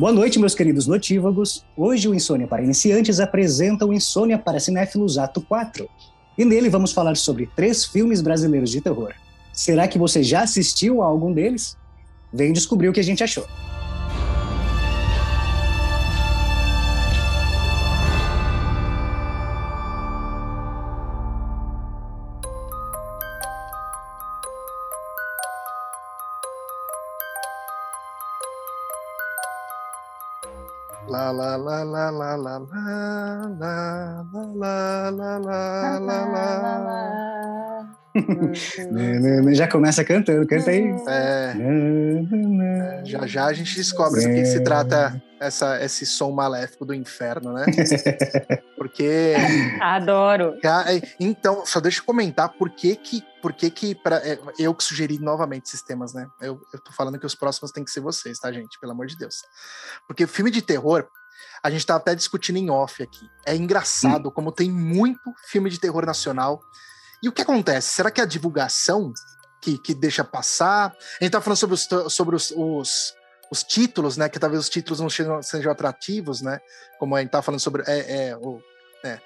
Boa noite, meus queridos notívagos. Hoje o Insônia para Iniciantes apresenta o Insônia para Cinéfilos Ato 4. E nele vamos falar sobre três filmes brasileiros de terror. Será que você já assistiu a algum deles? Vem descobrir o que a gente achou. La la la la la la la la la la la la la Já começa cantando, canta aí. É, já já a gente descobre do que, se trata essa, esse som maléfico do inferno, né? Porque. Adoro. Então, só deixa eu comentar por que que. Por que, que pra, é, eu que sugeri novamente esses temas, né? Eu, eu tô falando que os próximos tem que ser vocês, tá, gente? Pelo amor de Deus. Porque filme de terror, a gente tá até discutindo em off aqui. É engraçado hum. como tem muito filme de terror nacional. E o que acontece? Será que é a divulgação que, que deixa passar? A gente tá falando sobre os, sobre os, os os títulos, né? Que talvez os títulos não sejam, sejam atrativos, né? Como a gente tá falando sobre. É, é, o, é.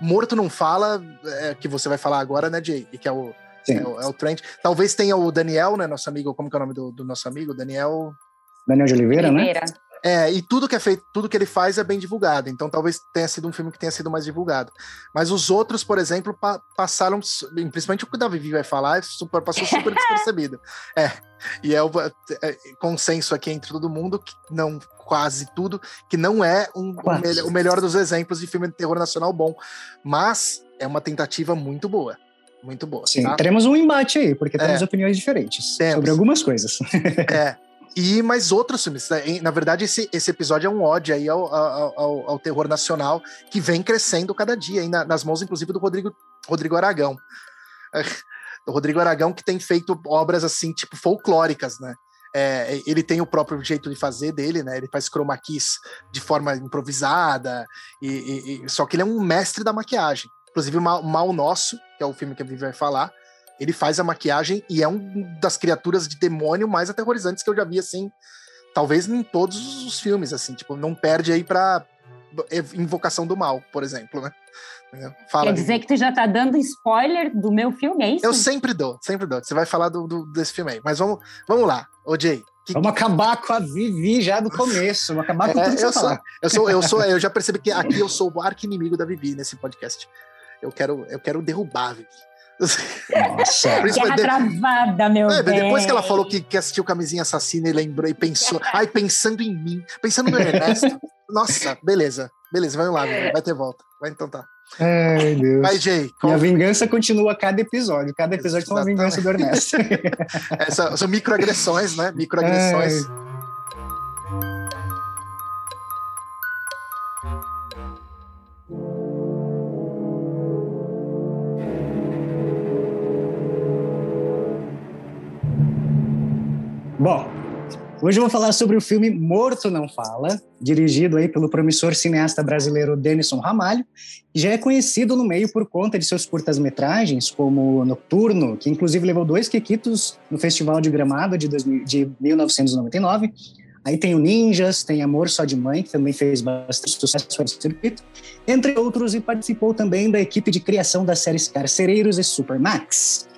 Morto não fala, é, que você vai falar agora, né, Jay? Que é o, é o, é o Trent. Talvez tenha o Daniel, né? Nosso amigo, como que é o nome do, do nosso amigo? Daniel. Daniel de Oliveira, né? Oliveira. né? É, e tudo que é feito, tudo que ele faz é bem divulgado. Então talvez tenha sido um filme que tenha sido mais divulgado. Mas os outros, por exemplo, pa passaram, principalmente o que o Davi vai falar, super, passou super despercebido. É. E é o é, consenso aqui entre todo mundo, que não quase tudo, que não é um, o, o melhor dos exemplos de filme de terror nacional bom. Mas é uma tentativa muito boa. Muito boa. Sim, tá? teremos um embate aí, porque temos é. opiniões diferentes temos. sobre algumas coisas. É. E mais outros filmes. Né? Na verdade, esse, esse episódio é um ódio aí ao, ao, ao terror nacional que vem crescendo cada dia, na, nas mãos, inclusive, do Rodrigo, Rodrigo Aragão. o Rodrigo Aragão que tem feito obras assim, tipo, folclóricas, né? É, ele tem o próprio jeito de fazer dele, né? Ele faz chroma keys de forma improvisada, e, e, e, só que ele é um mestre da maquiagem. Inclusive, o Mal, Mal Nosso, que é o filme que a Vivi vai falar, ele faz a maquiagem e é um das criaturas de demônio mais aterrorizantes que eu já vi, assim, talvez em todos os filmes, assim, tipo, não perde aí pra Invocação do Mal, por exemplo, né? Fala Quer dizer aí. que tu já tá dando spoiler do meu filme, é isso? Eu sempre dou, sempre dou. Você vai falar do, do desse filme aí. Mas vamos, vamos lá, ô Jay. Que, vamos acabar com a Vivi já do começo. Vamos acabar com é, tudo que eu sou. Eu sou, eu sou, eu já percebi que aqui eu sou o arco inimigo da Vivi nesse podcast. Eu quero, eu quero derrubar a Vivi. Nossa. Guerra de... travada, meu é, bem. Depois que ela falou que, que assistiu Camisinha Assassina e lembrou e pensou, ai, pensando em mim, pensando no Ernesto. Nossa, beleza, beleza, vamos lá, vai ter volta. Vai então tá. Ai, Deus. Vai, Jay. E a vingança continua a cada episódio. Cada episódio tem uma vingança do Ernesto. é, são, são microagressões, né? Microagressões. Ai. Bom, hoje eu vou falar sobre o filme Morto Não Fala, dirigido aí pelo promissor cineasta brasileiro Denison Ramalho, que já é conhecido no meio por conta de seus curtas-metragens, como Nocturno, que inclusive levou dois quequitos no Festival de Gramado de, 2000, de 1999. Aí tem o Ninjas, tem Amor Só de Mãe, que também fez bastante sucesso no circuito, entre outros, e participou também da equipe de criação das séries Carcereiros e Supermax.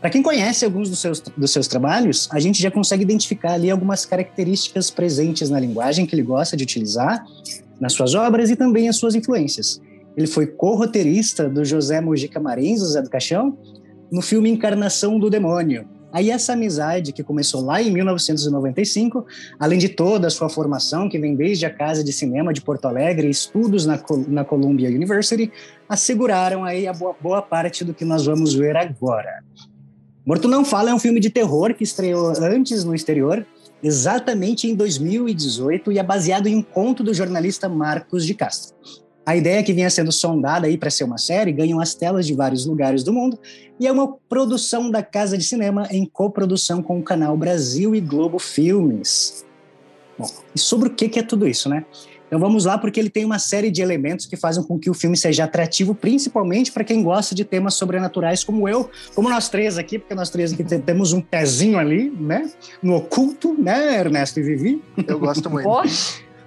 Para quem conhece alguns dos seus, dos seus trabalhos, a gente já consegue identificar ali algumas características presentes na linguagem que ele gosta de utilizar, nas suas obras e também as suas influências. Ele foi co-roteirista do José Mojica Marins, José do Caixão, no filme Encarnação do Demônio. Aí essa amizade que começou lá em 1995, além de toda a sua formação, que vem desde a Casa de Cinema de Porto Alegre e estudos na, na Columbia University, asseguraram aí a boa, boa parte do que nós vamos ver agora. Morto Não Fala é um filme de terror que estreou antes no exterior, exatamente em 2018, e é baseado em um conto do jornalista Marcos de Castro. A ideia que vinha sendo sondada aí para ser uma série ganhou as telas de vários lugares do mundo e é uma produção da Casa de Cinema em coprodução com o canal Brasil e Globo Filmes. Bom, e sobre o que é tudo isso, né? Então vamos lá, porque ele tem uma série de elementos que fazem com que o filme seja atrativo, principalmente para quem gosta de temas sobrenaturais, como eu, como nós três aqui, porque nós três aqui temos um pezinho ali, né? No oculto, né, Ernesto e Vivi? Eu gosto muito.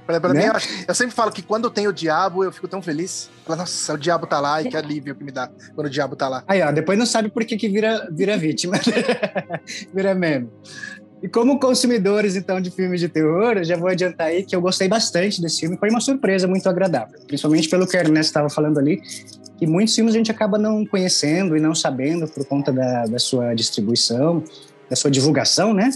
Pra, pra né? mim, eu, eu, sempre falo que quando tem o diabo, eu fico tão feliz. Falo, Nossa, o diabo tá lá e que alívio que me dá quando o diabo tá lá. Aí, ó, depois não sabe por que, que vira, vira vítima. vira meme. E como consumidores, então, de filmes de terror, eu já vou adiantar aí que eu gostei bastante desse filme. Foi uma surpresa muito agradável. Principalmente pelo que o Ernesto estava falando ali, que muitos filmes a gente acaba não conhecendo e não sabendo por conta da, da sua distribuição, da sua divulgação, né?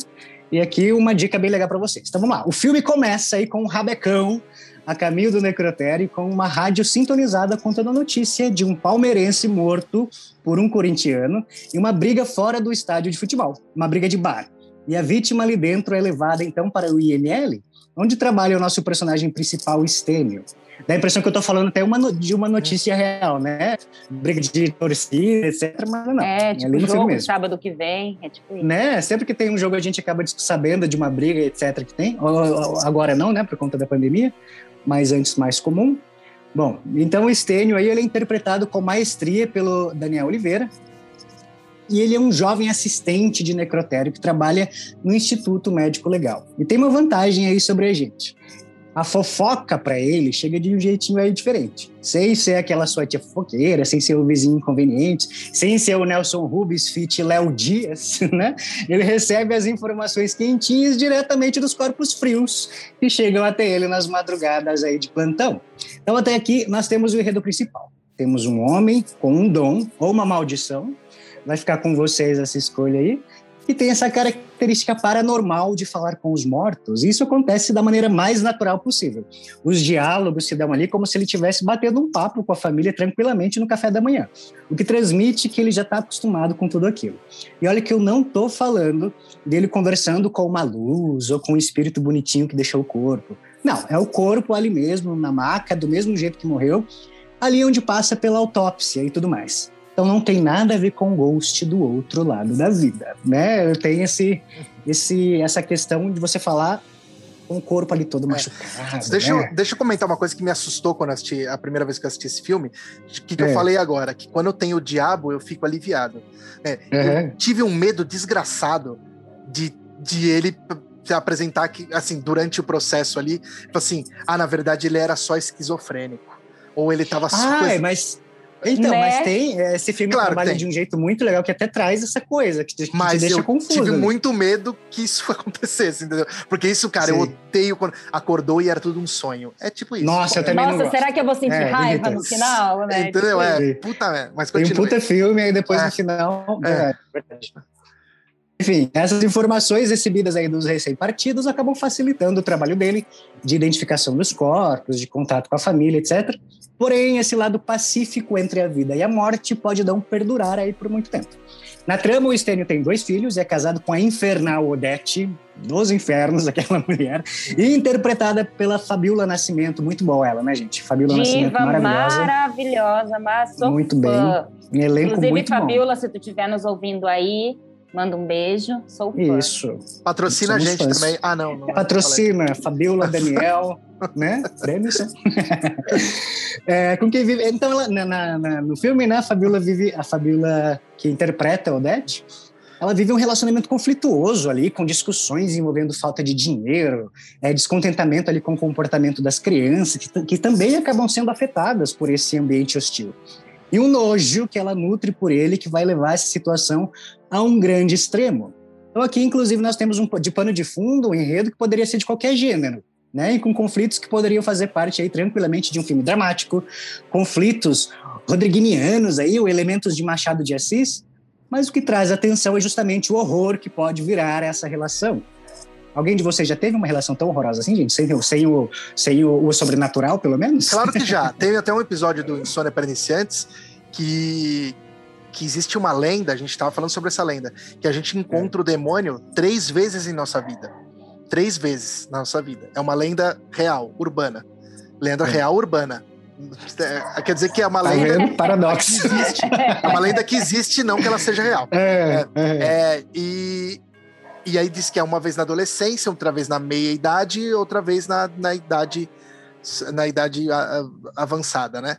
E aqui uma dica bem legal para vocês. Então vamos lá. O filme começa aí com um rabecão a caminho do necrotério com uma rádio sintonizada contando a notícia de um palmeirense morto por um corintiano e uma briga fora do estádio de futebol, uma briga de bar. E a vítima ali dentro é levada então para o IML, onde trabalha o nosso personagem principal, Estênio. Dá a impressão que eu estou falando até uma, de uma notícia real, né? Briga de torcida, etc. Mas não. É, é tipo, é jogo mesmo. sábado que vem. É tipo isso. Né? Sempre que tem um jogo, a gente acaba sabendo de uma briga, etc. que tem. Agora não, né? Por conta da pandemia. Mas antes mais comum. Bom, então o Estênio aí ele é interpretado com maestria pelo Daniel Oliveira, e ele é um jovem assistente de necrotério que trabalha no Instituto Médico Legal. E tem uma vantagem aí sobre a gente. A fofoca para ele chega de um jeitinho aí diferente. Sem ser aquela sua tia fofoqueira, sem ser o vizinho inconveniente, sem ser o Nelson Rubens fit Léo Dias, né? Ele recebe as informações quentinhas diretamente dos corpos frios que chegam até ele nas madrugadas aí de plantão. Então até aqui nós temos o enredo principal. Temos um homem com um dom ou uma maldição vai ficar com vocês essa escolha aí. E tem essa característica paranormal de falar com os mortos. Isso acontece da maneira mais natural possível. Os diálogos se dão ali como se ele estivesse batendo um papo com a família tranquilamente no café da manhã. O que transmite que ele já está acostumado com tudo aquilo. E olha que eu não estou falando dele conversando com uma luz ou com um espírito bonitinho que deixou o corpo. Não, é o corpo ali mesmo, na maca, do mesmo jeito que morreu, ali onde passa pela autópsia e tudo mais. Então não tem nada a ver com o ghost do outro lado da vida, né? Tem esse, esse, essa questão de você falar com o corpo ali todo é. machucado. Deixa, né? eu, deixa eu comentar uma coisa que me assustou quando assisti a primeira vez que eu assisti esse filme, que, que é. eu falei agora, que quando eu tenho o diabo, eu fico aliviado. É, uhum. Eu tive um medo desgraçado de, de ele apresentar que, assim, durante o processo ali, assim, ah, na verdade ele era só esquizofrênico. Ou ele tava... Ah, mas então, né? mas tem. Esse filme claro trabalha de um jeito muito legal que até traz essa coisa, que te, mas te deixa eu confuso. tive né? muito medo que isso acontecesse, entendeu? Porque isso, cara, Sim. eu odeio quando acordou e era tudo um sonho. É tipo isso. Nossa, eu também Nossa, não será que eu vou sentir é, raiva no final, né? Entendeu? É, puta, mas continue. Tem um puta filme, aí depois é. no final. É. é verdade. Enfim, essas informações recebidas aí dos recém-partidos acabam facilitando o trabalho dele de identificação dos corpos, de contato com a família, etc. Porém, esse lado pacífico entre a vida e a morte pode não perdurar aí por muito tempo. Na trama, o Estênio tem dois filhos e é casado com a infernal Odete, dos infernos, aquela mulher, e interpretada pela Fabiola Nascimento. Muito boa ela, né, gente? Fabiola Diva Nascimento, maravilhosa. maravilhosa, mas sou Muito bem. Um elenco Inclusive, muito Fabiola, bom. se tu estiver nos ouvindo aí, Manda um beijo, sou fã. Isso. Patrocina Somos a gente fãs. também. Ah, não. não Patrocina, Fabiola, Daniel, né? Prêmios. é, com quem vive. Então, ela, na, na, no filme, né, a Fabiola vive. A Fabiola que interpreta a Odete, ela vive um relacionamento conflituoso ali, com discussões envolvendo falta de dinheiro, é, descontentamento ali com o comportamento das crianças, que, que também acabam sendo afetadas por esse ambiente hostil e um nojo que ela nutre por ele que vai levar essa situação a um grande extremo. Então aqui, inclusive, nós temos um de pano de fundo, um enredo que poderia ser de qualquer gênero, né? E com conflitos que poderiam fazer parte aí tranquilamente de um filme dramático, conflitos rodriguinianos aí, ou elementos de Machado de Assis, mas o que traz atenção é justamente o horror que pode virar essa relação. Alguém de vocês já teve uma relação tão horrorosa assim, gente? Sem, sem, o, sem o, o sobrenatural, pelo menos? Claro que já. Teve até um episódio do Insônia para Iniciantes que, que existe uma lenda, a gente estava falando sobre essa lenda, que a gente encontra é. o demônio três vezes em nossa vida. Três vezes na nossa vida. É uma lenda real, urbana. Lenda é. real urbana. É, quer dizer que é uma tá lenda. Paradoxo. Que existe. É uma lenda que existe, não que ela seja real. É, é, é. e, e aí diz que é uma vez na adolescência, outra vez na meia idade, outra vez na, na idade na idade avançada, né?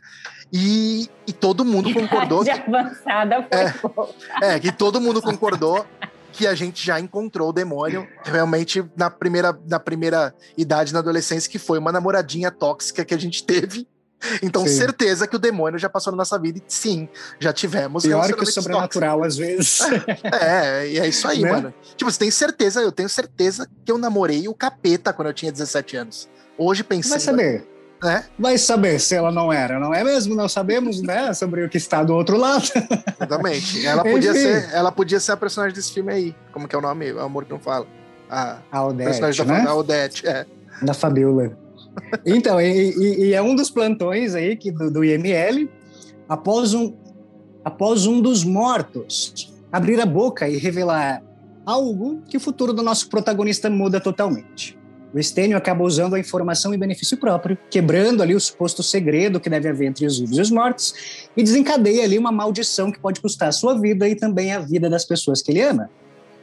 E, e todo mundo concordou. Que, avançada foi é, é, que todo mundo concordou que a gente já encontrou o demônio realmente na primeira, na primeira idade, na adolescência, que foi uma namoradinha tóxica que a gente teve. Então, sim. certeza que o demônio já passou na nossa vida e sim, já tivemos. Pior que o sobrenatural, tóxicos. às vezes. é, e é isso aí, né? mano. Tipo, você tem certeza, eu tenho certeza que eu namorei o capeta quando eu tinha 17 anos. Hoje pensei. Vai saber. É? Vai saber se ela não era, não é mesmo? Não sabemos, né? Sobre o que está do outro lado. Exatamente. Ela podia, ser, ela podia ser a personagem desse filme aí. Como que é o nome? O amor que não fala. A, a Odete, personagem né? da, Odete, é. Da Fabiola. Então, e, e, e, é um dos plantões aí que, do, do IML, após um, após um dos mortos abrir a boca e revelar algo que o futuro do nosso protagonista muda totalmente. O Estênio acaba usando a informação em benefício próprio, quebrando ali o suposto segredo que deve haver entre os vivos e os mortos, e desencadeia ali uma maldição que pode custar a sua vida e também a vida das pessoas que ele ama.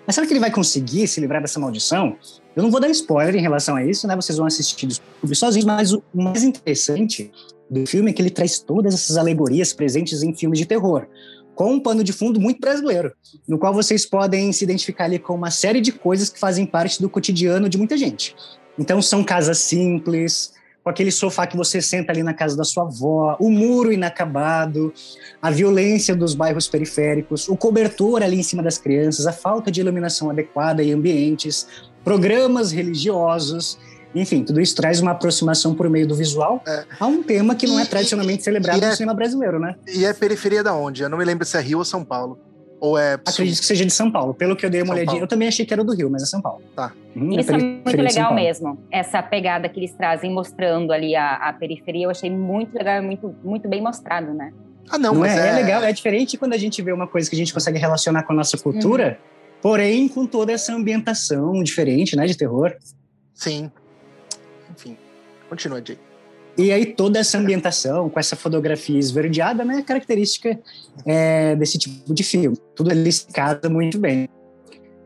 Mas será que ele vai conseguir se livrar dessa maldição? Eu não vou dar spoiler em relação a isso, né? Vocês vão assistir descobrir sozinhos, mas o mais interessante do filme é que ele traz todas essas alegorias presentes em filmes de terror, com um pano de fundo muito brasileiro, no qual vocês podem se identificar ali com uma série de coisas que fazem parte do cotidiano de muita gente. Então são casas simples, com aquele sofá que você senta ali na casa da sua avó, o muro inacabado, a violência dos bairros periféricos, o cobertor ali em cima das crianças, a falta de iluminação adequada em ambientes, programas religiosos, enfim, tudo isso traz uma aproximação por meio do visual é. a um tema que não é tradicionalmente e, celebrado e no é, cinema brasileiro, né? E é periferia da onde? Eu não me lembro se é Rio ou São Paulo. Ou é. Acredito que seja de São Paulo. Pelo que eu dei uma São olhadinha, Paulo. eu também achei que era do Rio, mas é São Paulo. Tá. Hum, Isso é, é muito legal mesmo. Essa pegada que eles trazem mostrando ali a, a periferia, eu achei muito legal, muito, muito bem mostrado, né? Ah, não, não mas é, é... é legal, é diferente quando a gente vê uma coisa que a gente consegue relacionar com a nossa cultura, uhum. porém com toda essa ambientação diferente, né, de terror. Sim. Continua, Jay. E aí toda essa ambientação, com essa fotografia esverdeada, né, é característica é, desse tipo de filme. Tudo ali se casa muito bem.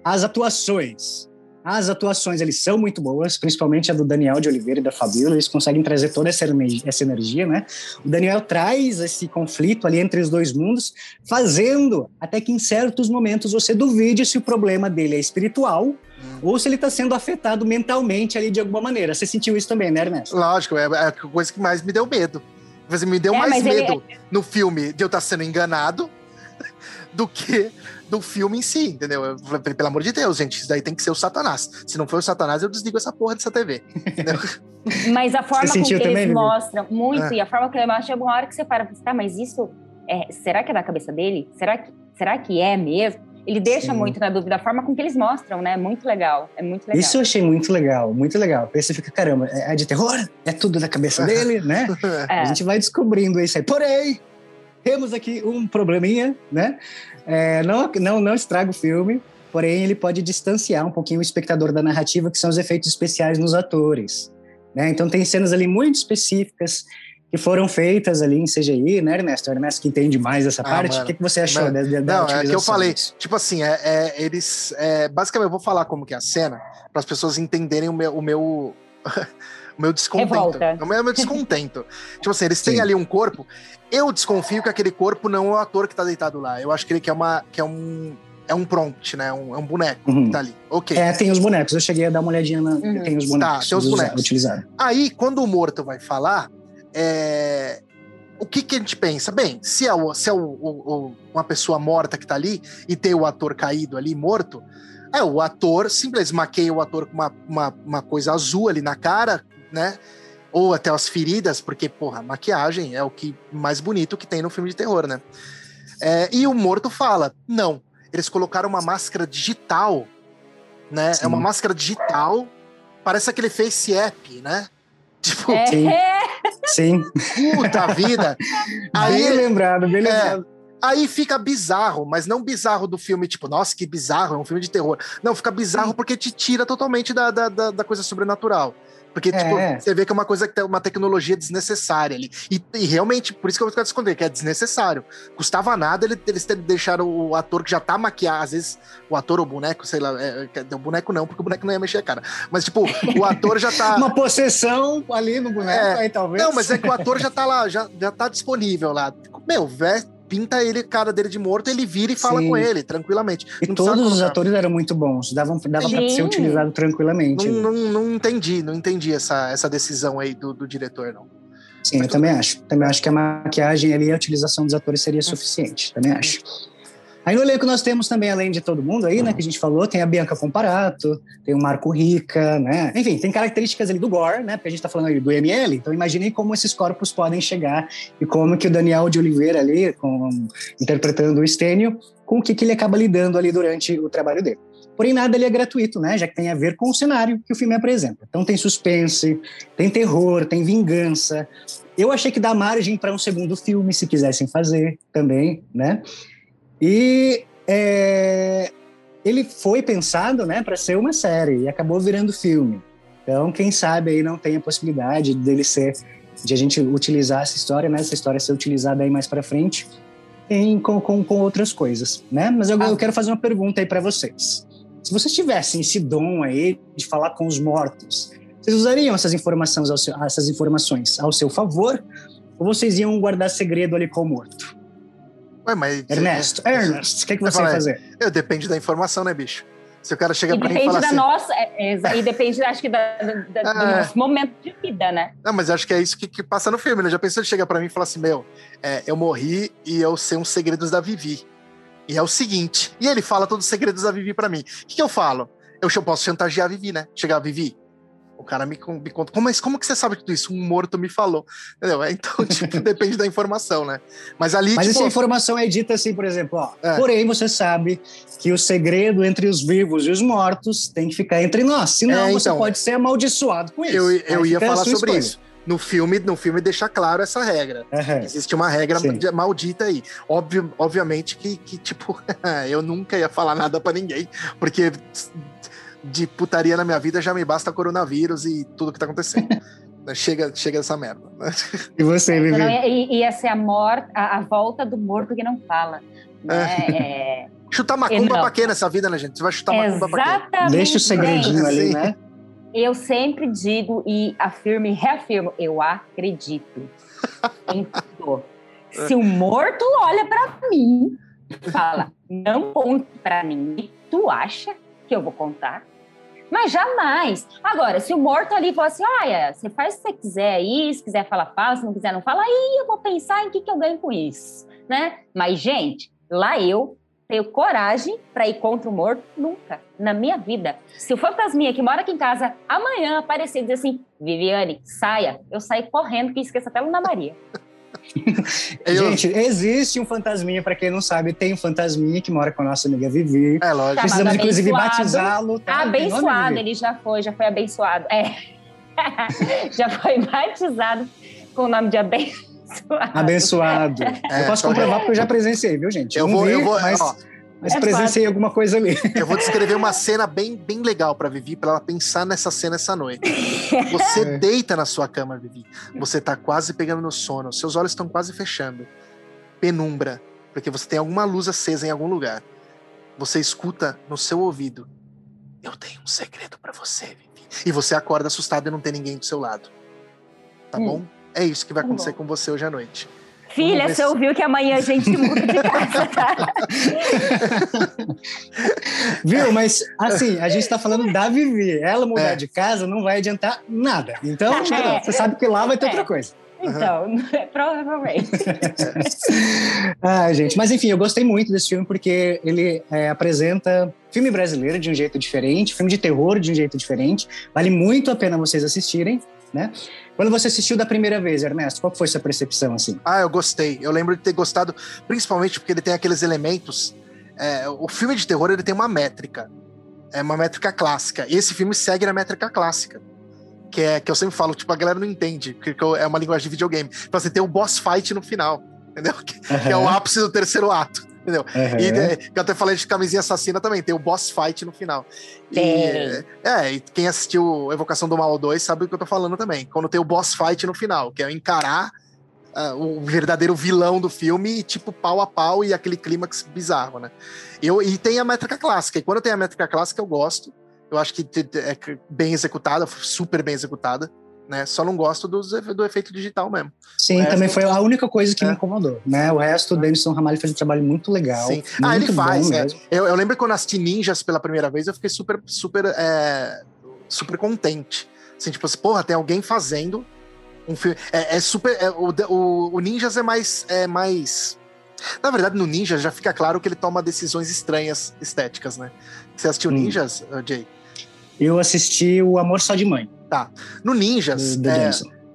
As atuações. As atuações, eles são muito boas, principalmente a do Daniel de Oliveira e da Fabiola, eles conseguem trazer toda essa energia, essa energia, né? O Daniel traz esse conflito ali entre os dois mundos, fazendo até que em certos momentos você duvide se o problema dele é espiritual ou se ele está sendo afetado mentalmente ali de alguma maneira. Você sentiu isso também, né, Ernesto? Lógico, é, é a coisa que mais me deu medo. Me deu é, mais medo ele... no filme de eu estar tá sendo enganado do que do filme em si, entendeu? Eu, pelo amor de Deus, gente, isso daí tem que ser o Satanás. Se não for o Satanás, eu desligo essa porra dessa TV. mas a forma com que também, eles mostram, muito, é. e a forma que ele mostra, chega uma hora que você para e tá, mas isso, é, será que é da cabeça dele? Será que, será que é mesmo? Ele deixa Sim. muito na dúvida, a forma com que eles mostram, né? É muito legal, é muito legal. Isso eu achei muito legal, muito legal. Aí você fica, caramba, é, é de terror? É tudo da cabeça dele, né? É. A gente vai descobrindo isso aí. Porém, temos aqui um probleminha, né? É, não, não, não estraga o filme, porém ele pode distanciar um pouquinho o espectador da narrativa, que são os efeitos especiais nos atores. Né? Então tem cenas ali muito específicas que foram feitas ali em CGI, né, Ernesto? O Ernesto que entende mais essa ah, parte. Mano, o que, que você achou mano, da, da Não, é que eu falei. Tipo assim, é, é eles. É, basicamente, eu vou falar como que é a cena, para as pessoas entenderem o meu. O meu... o meu descontento. Revolta. O meu, o meu descontento. tipo assim, eles têm Sim. ali um corpo. Eu desconfio que aquele corpo não é o ator que tá deitado lá. Eu acho que ele que é, uma, que é um. É um prompt, né? Um, é um boneco uhum. que tá ali. Ok. É, tem os bonecos. Eu cheguei a dar uma olhadinha na. Uhum. Tem os bonecos. Tá, tem os bonecos. Utilizados. Aí, quando o morto vai falar, é, o que, que a gente pensa? Bem, se é, o, se é o, o, uma pessoa morta que tá ali e tem o ator caído ali, morto, é o ator simplesmente maqueia o ator com uma, uma, uma, coisa azul ali na cara, né? Ou até as feridas, porque, porra, maquiagem é o que mais bonito que tem no filme de terror, né? É, e o morto fala: não, eles colocaram uma máscara digital, né? Sim. É uma máscara digital, parece aquele face app, né? Tipo, é. sim. sim. Puta vida. Aí, bem lembrado, bem é, lembrado. Aí fica bizarro, mas não bizarro do filme, tipo, nossa, que bizarro, é um filme de terror. Não, fica bizarro porque te tira totalmente da, da, da, da coisa sobrenatural. Porque, tipo, é. tipo, você vê que é uma coisa que tem uma tecnologia desnecessária ali. E, e realmente, por isso que eu vou esconder, que é desnecessário. Custava nada eles deixaram o ator que já tá maquiado, às vezes o ator ou o boneco, sei lá, é, é, o boneco não, porque o boneco não ia mexer a cara. Mas, tipo, o ator já tá. uma possessão ali no boneco, é, aí talvez. Não, mas é que o ator já tá lá, já, já tá disponível lá. Meu, velho pinta ele, cara dele de morto, ele vira e fala Sim. com ele, tranquilamente. E não todos os atores eram muito bons, davam, dava pra ser utilizado tranquilamente. Não, não, não, entendi, não entendi essa, essa decisão aí do, do diretor, não. Sim, Mas eu também bem. acho. Também acho que a maquiagem ali e a utilização dos atores seria suficiente, também acho. Aí no elenco nós temos também, além de todo mundo aí, né, que a gente falou, tem a Bianca Comparato, tem o Marco Rica, né? Enfim, tem características ali do Gore, né? Porque a gente tá falando ali do ML, então imaginei como esses corpos podem chegar e como que o Daniel de Oliveira ali, com, interpretando o Estênio, com o que, que ele acaba lidando ali durante o trabalho dele. Porém, nada ali é gratuito, né? Já que tem a ver com o cenário que o filme apresenta. Então tem suspense, tem terror, tem vingança. Eu achei que dá margem para um segundo filme, se quisessem fazer também, né? E é, ele foi pensado né, para ser uma série e acabou virando filme. Então, quem sabe aí não tem a possibilidade dele ser, de a gente utilizar essa história, né, essa história ser utilizada aí mais para frente em, com, com, com, outras coisas, né? Mas eu, ah. eu quero fazer uma pergunta aí para vocês. Se vocês tivessem esse dom aí de falar com os mortos, vocês usariam essas informações seu, essas informações ao seu favor ou vocês iam guardar segredo ali com o morto? Ué, mas. Ernesto, é, Ernest, o que, é que você vai fazer? Eu depende da informação, né, bicho? Se o cara chega e pra mim e fala da assim... Nossa, é, é, e depende, acho que, da, da, do é. nosso momento de vida, né? Não, mas acho que é isso que, que passa no filme, né? Já pensou ele chegar pra mim e falar assim, meu, é, eu morri e eu sei uns segredos da Vivi. E é o seguinte, e ele fala todos os segredos da Vivi pra mim. O que, que eu falo? Eu, eu posso chantagear a Vivi, né? Chegar, a Vivi, o cara me, me conta, mas como que você sabe tudo isso? Um morto me falou. Entendeu? É, então, tipo, depende da informação, né? Mas ali. Mas tipo, essa informação é dita assim, por exemplo, ó. É. Porém, você sabe que o segredo entre os vivos e os mortos tem que ficar entre nós. Senão é, então, você pode ser amaldiçoado com isso. Eu, eu ia falar sobre escolha. isso. No filme, no filme deixa claro essa regra. Uhum. Existe uma regra Sim. maldita aí. Óbvio, obviamente que, que tipo, eu nunca ia falar nada para ninguém, porque de putaria na minha vida já me basta coronavírus e tudo que tá acontecendo. chega, chega essa merda. E você, Vivi? Ia, ia ser a, morte, a, a, volta do morto que não fala. Né? É. É... Chutar macumba pra quê nessa vida, né, gente? Você vai chutar macumba Exatamente. pra quê? Deixa o segredinho ali, né? Eu sempre digo e afirmo e reafirmo, eu acredito em tudo. Se o morto olha para mim e fala, não conte para mim, tu acha que eu vou contar. Mas jamais. Agora, se o morto ali for assim, olha, você faz o que você quiser aí, se quiser falar, fala, se não quiser, não fala, aí eu vou pensar em que, que eu ganho com isso, né? Mas, gente, lá eu tenho coragem para ir contra o morto? Nunca, na minha vida. Se o fantasminha que mora aqui em casa amanhã aparecer e dizer assim, Viviane, saia, eu saio correndo que esqueça até a Luna Maria. Gente, existe um fantasminha, para quem não sabe, tem um fantasminha que mora com a nossa amiga Vivi. É lógico. Precisamos, inclusive, batizá-lo. Tá? Abençoado, ele já foi, já foi abençoado. É. já foi batizado com o nome de abençoado. Abençoado. É, eu posso comprovar porque eu já presenciei, viu, gente? Eu não vou, vi, eu vou, mas... Ó, mas é presenciei alguma coisa ali. Eu vou descrever uma cena bem, bem legal para Vivi, para ela pensar nessa cena essa noite. Você é. deita na sua cama, Vivi. Você tá quase pegando no sono, seus olhos estão quase fechando. Penumbra, porque você tem alguma luz acesa em algum lugar. Você escuta no seu ouvido: Eu tenho um segredo para você, Vivi. E você acorda assustado e não tem ninguém do seu lado. Tá hum. bom? É isso que vai tá acontecer com você hoje à noite. Filha, você ouviu que amanhã a gente muda de casa, tá? Viu? Mas, assim, a gente está falando da Vivi. Ela mudar é. de casa não vai adiantar nada. Então, é. você sabe que lá vai ter é. outra coisa. Então, uhum. provavelmente. ah, gente, mas enfim, eu gostei muito desse filme porque ele é, apresenta filme brasileiro de um jeito diferente, filme de terror de um jeito diferente. Vale muito a pena vocês assistirem, né? Quando você assistiu da primeira vez, Ernesto, qual foi sua percepção assim? Ah, eu gostei. Eu lembro de ter gostado, principalmente porque ele tem aqueles elementos. É, o filme de terror ele tem uma métrica, é uma métrica clássica. E esse filme segue na métrica clássica, que é que eu sempre falo, tipo a galera não entende, porque é uma linguagem de videogame. Então, você tem o boss fight no final, entendeu? Que, uhum. que é o ápice do terceiro ato entendeu? Uhum. E né, que eu até falei de camisinha assassina também, tem o boss fight no final. Tem. é, e quem assistiu Evocação do Mal 2 sabe o que eu tô falando também. Quando tem o boss fight no final, que é encarar uh, o verdadeiro vilão do filme, tipo pau a pau e aquele clímax bizarro, né? Eu, e tem a métrica clássica, e quando tem a métrica clássica eu gosto. Eu acho que é bem executada, super bem executada. Né? Só não gosto do, do efeito digital mesmo. Sim, também foi a única coisa que é. me incomodou, né? O resto, o Denison Ramalho fez um trabalho muito legal. Sim. ah, ele faz, é. eu, eu, lembro quando assisti Ninjas pela primeira vez, eu fiquei super, super, é, super contente. Assim, tipo assim, porra, tem alguém fazendo um filme. É, é super. É, o, o, o, Ninjas é mais, é mais. Na verdade, no Ninjas já fica claro que ele toma decisões estranhas estéticas, né? Você assistiu hum. Ninjas, Jay? Eu assisti O Amor Só de Mãe. Tá. No Ninjas, do, é,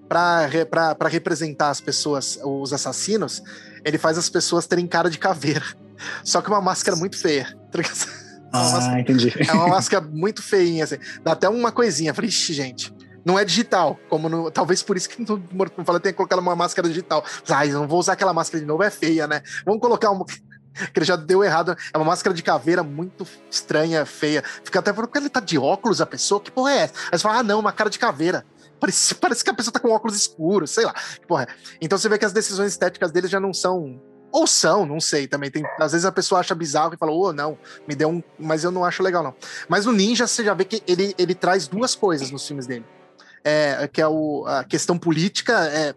para representar as pessoas, os assassinos, ele faz as pessoas terem cara de caveira. Só que uma máscara muito feia. Tá ah, máscara, entendi. É uma máscara muito feinha, assim. Dá até uma coisinha. Falei, ixi, gente. Não é digital, como no, talvez por isso que não fala tem que colocar uma máscara digital. Ai, não vou usar aquela máscara de novo, é feia, né? Vamos colocar uma que ele já deu errado. É uma máscara de caveira muito estranha, feia. Fica até falando, porque ele tá de óculos, a pessoa? Que porra é essa? Aí você fala, ah, não, uma cara de caveira. Parece, parece que a pessoa tá com óculos escuros, sei lá. Que porra é. Então você vê que as decisões estéticas dele já não são. Ou são, não sei também. Tem, às vezes a pessoa acha bizarro e fala, ô, oh, não, me deu um. Mas eu não acho legal, não. Mas o Ninja, você já vê que ele, ele traz duas coisas nos filmes dele. É, que é o, a questão política, é,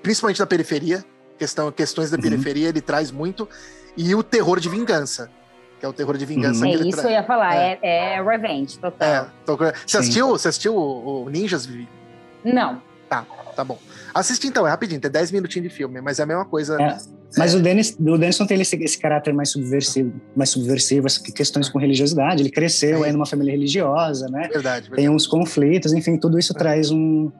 principalmente da periferia, questão, questões da uhum. periferia, ele traz muito e o terror de vingança. Que é o terror de vingança. Uhum. É isso tra... eu ia falar, é, é, é Revenge, total. É, tô... Você assistiu, você assistiu o, o Ninjas, Vivi? Não. Tá, tá bom. Assiste então, é rapidinho, tem 10 minutinhos de filme, mas é a mesma coisa. É, mas é. o Dennis, o Dennis não tem esse, esse caráter mais subversivo, mais subversivo, as questões com religiosidade. Ele cresceu é. aí numa família religiosa, né? Verdade, verdade. Tem uns conflitos, enfim, tudo isso é. traz um,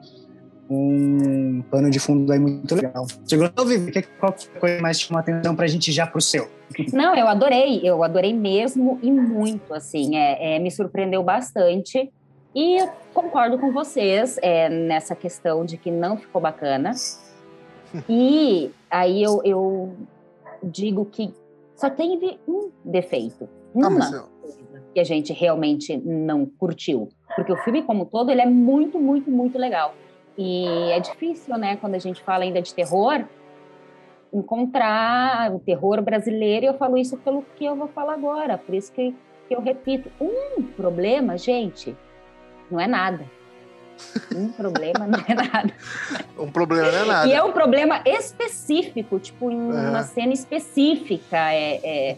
um pano de fundo aí muito legal. Você gostou, Vivi? Que, qual coisa mais chamou a atenção pra gente já pro seu? Não, eu adorei, eu adorei mesmo e muito, assim, é, é me surpreendeu bastante. E eu concordo com vocês é, nessa questão de que não ficou bacana. E aí eu, eu digo que só teve um defeito, ah, uma ah, coisa que a gente realmente não curtiu. Porque o filme como todo, ele é muito, muito, muito legal. E é difícil, né, quando a gente fala ainda de terror, encontrar o terror brasileiro, e eu falo isso pelo que eu vou falar agora, por isso que, que eu repito. Um problema, gente, não é nada. Um problema não é nada. um problema não é nada. E é um problema específico, tipo, em uma cena específica. É, é...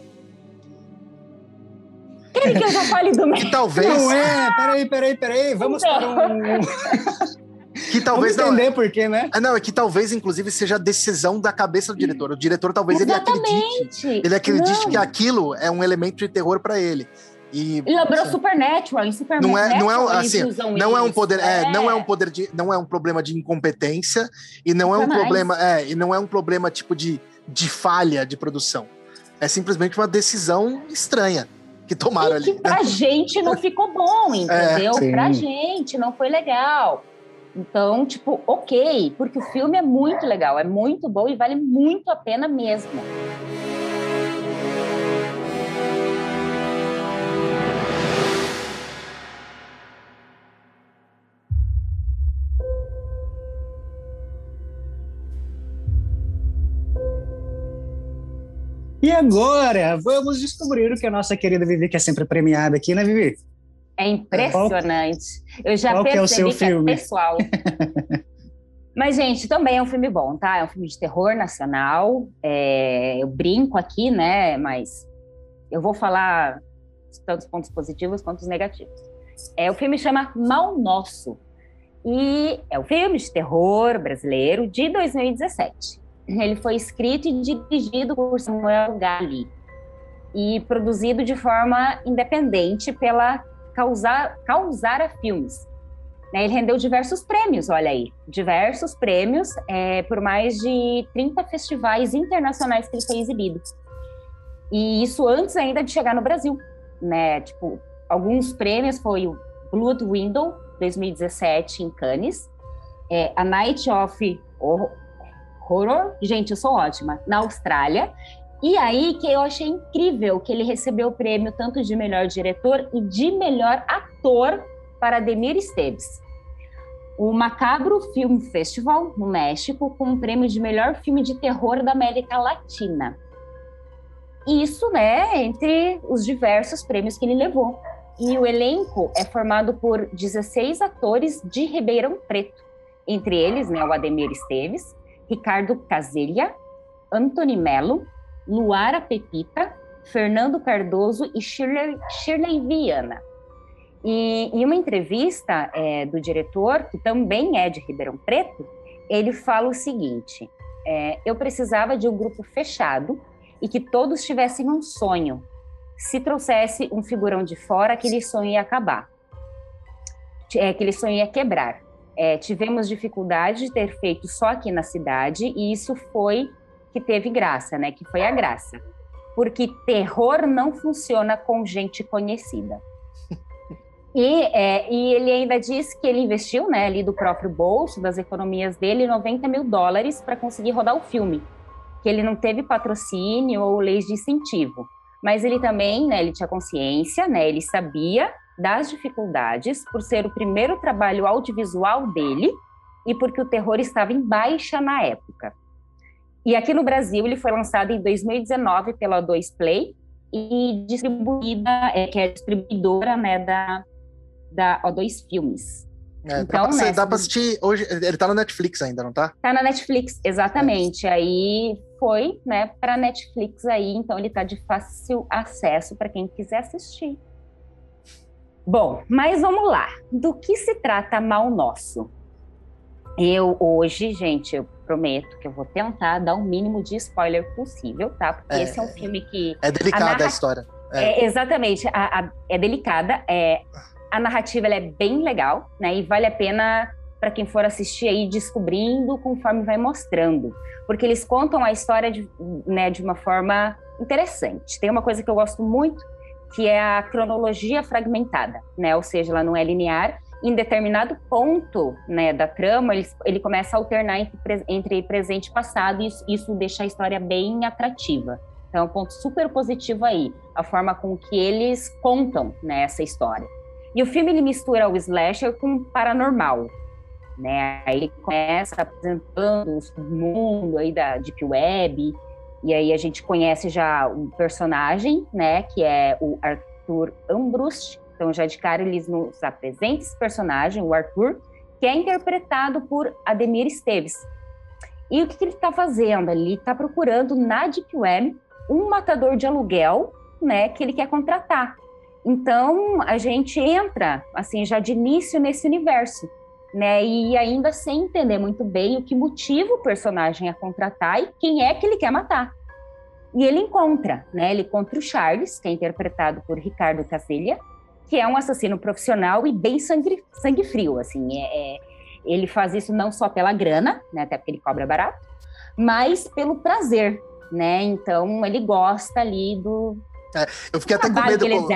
Quer que eu já fale do meu? talvez. Não é, peraí, peraí, peraí. Vamos então... para um. Que talvez Vamos entender não, por quê, né? É, não, é que talvez, inclusive, seja a decisão da cabeça do diretor. O diretor talvez Exatamente. ele acredite. Ele acredite não. que aquilo é um elemento de terror para ele. E lembrou assim, Supernatural, em Supernatural. Não é, não é assim, não é um poder, é, é, não é um poder de, não é um problema de incompetência e não é um problema, é, e não é um problema tipo de, de falha de produção. É simplesmente uma decisão estranha que tomaram e ali. Que pra gente não ficou bom, entendeu? É, pra gente não foi legal. Então, tipo, ok, porque o filme é muito legal, é muito bom e vale muito a pena mesmo. E agora, vamos descobrir o que a nossa querida Vivi, que é sempre premiada aqui, né, Vivi? É impressionante. Qual, eu já qual percebi que é, o seu é filme? é pessoal. Mas, gente, também é um filme bom, tá? É um filme de terror nacional. É, eu brinco aqui, né? Mas eu vou falar tanto os pontos positivos quanto os negativos. É, o filme chama Mal Nosso. E é um filme de terror brasileiro de 2017. Ele foi escrito e dirigido por Samuel Gali e produzido de forma independente pela causar, causar a filmes. Né, ele rendeu diversos prêmios, olha aí, diversos prêmios é, por mais de 30 festivais internacionais que ele foi exibido. E isso antes ainda de chegar no Brasil, né? Tipo, alguns prêmios foi o Blood Window 2017 em Cannes, é, a Night of Horror, gente, eu sou ótima, na Austrália, e aí que eu achei incrível que ele recebeu o prêmio tanto de melhor diretor e de melhor ator para Demir Esteves. O Macabro Film Festival, no México, com o prêmio de melhor filme de terror da América Latina. Isso, né, entre os diversos prêmios que ele levou. E o elenco é formado por 16 atores de Ribeirão Preto. entre eles, né, o Ademir Esteves, Ricardo Caselha, Antony Melo, Luara Pepita, Fernando Cardoso e Shirley, Shirley Viana. E em uma entrevista é, do diretor, que também é de Ribeirão Preto, ele fala o seguinte: é, eu precisava de um grupo fechado e que todos tivessem um sonho. Se trouxesse um figurão de fora, aquele sonho ia acabar, é, aquele sonho ia quebrar. É, tivemos dificuldade de ter feito só aqui na cidade e isso foi que teve graça, né? Que foi a graça, porque terror não funciona com gente conhecida. E, é, e, ele ainda diz que ele investiu, né, ali do próprio bolso, das economias dele, 90 mil dólares para conseguir rodar o filme. Que ele não teve patrocínio ou leis de incentivo. Mas ele também, né, ele tinha consciência, né, ele sabia das dificuldades por ser o primeiro trabalho audiovisual dele e porque o terror estava em baixa na época. E aqui no Brasil ele foi lançado em 2019 pela 2 Play e distribuída, é, que é distribuidora né, da da O2 Filmes. É, então, dá, né, dá pra assistir hoje. Ele tá na Netflix ainda, não tá? Tá na Netflix, exatamente. É. Aí foi, né, pra Netflix aí, então ele tá de fácil acesso para quem quiser assistir. Bom, mas vamos lá. Do que se trata Mal Nosso? Eu hoje, gente, eu prometo que eu vou tentar dar o mínimo de spoiler possível, tá? Porque é, esse é um filme que. É delicada a, narra... a história. É. é exatamente, a, a, é delicada. É, a narrativa é bem legal, né? E vale a pena para quem for assistir aí descobrindo conforme vai mostrando, porque eles contam a história de, né, de uma forma interessante. Tem uma coisa que eu gosto muito, que é a cronologia fragmentada, né? Ou seja, ela não é linear. Em determinado ponto né, da trama, ele, ele começa a alternar entre, entre presente e passado, e isso, isso deixa a história bem atrativa. Então, é um ponto super positivo aí, a forma com que eles contam né, essa história. E o filme ele mistura o slasher com o paranormal, né? Aí ele começa apresentando o mundo aí da deep web e aí a gente conhece já um personagem, né? Que é o Arthur Ambrust. Então já de cara eles nos apresentam esse personagem, o Arthur, que é interpretado por Ademir Esteves. E o que, que ele está fazendo? Ele está procurando na deep web um matador de aluguel, né? Que ele quer contratar. Então, a gente entra, assim, já de início nesse universo, né? E ainda sem entender muito bem o que motiva o personagem a contratar e quem é que ele quer matar. E ele encontra, né? Ele encontra o Charles, que é interpretado por Ricardo Caselha, que é um assassino profissional e bem sangue, sangue frio, assim. É, é, ele faz isso não só pela grana, né? Até porque ele cobra barato, mas pelo prazer, né? Então, ele gosta ali do, é, eu fiquei até com medo. Com,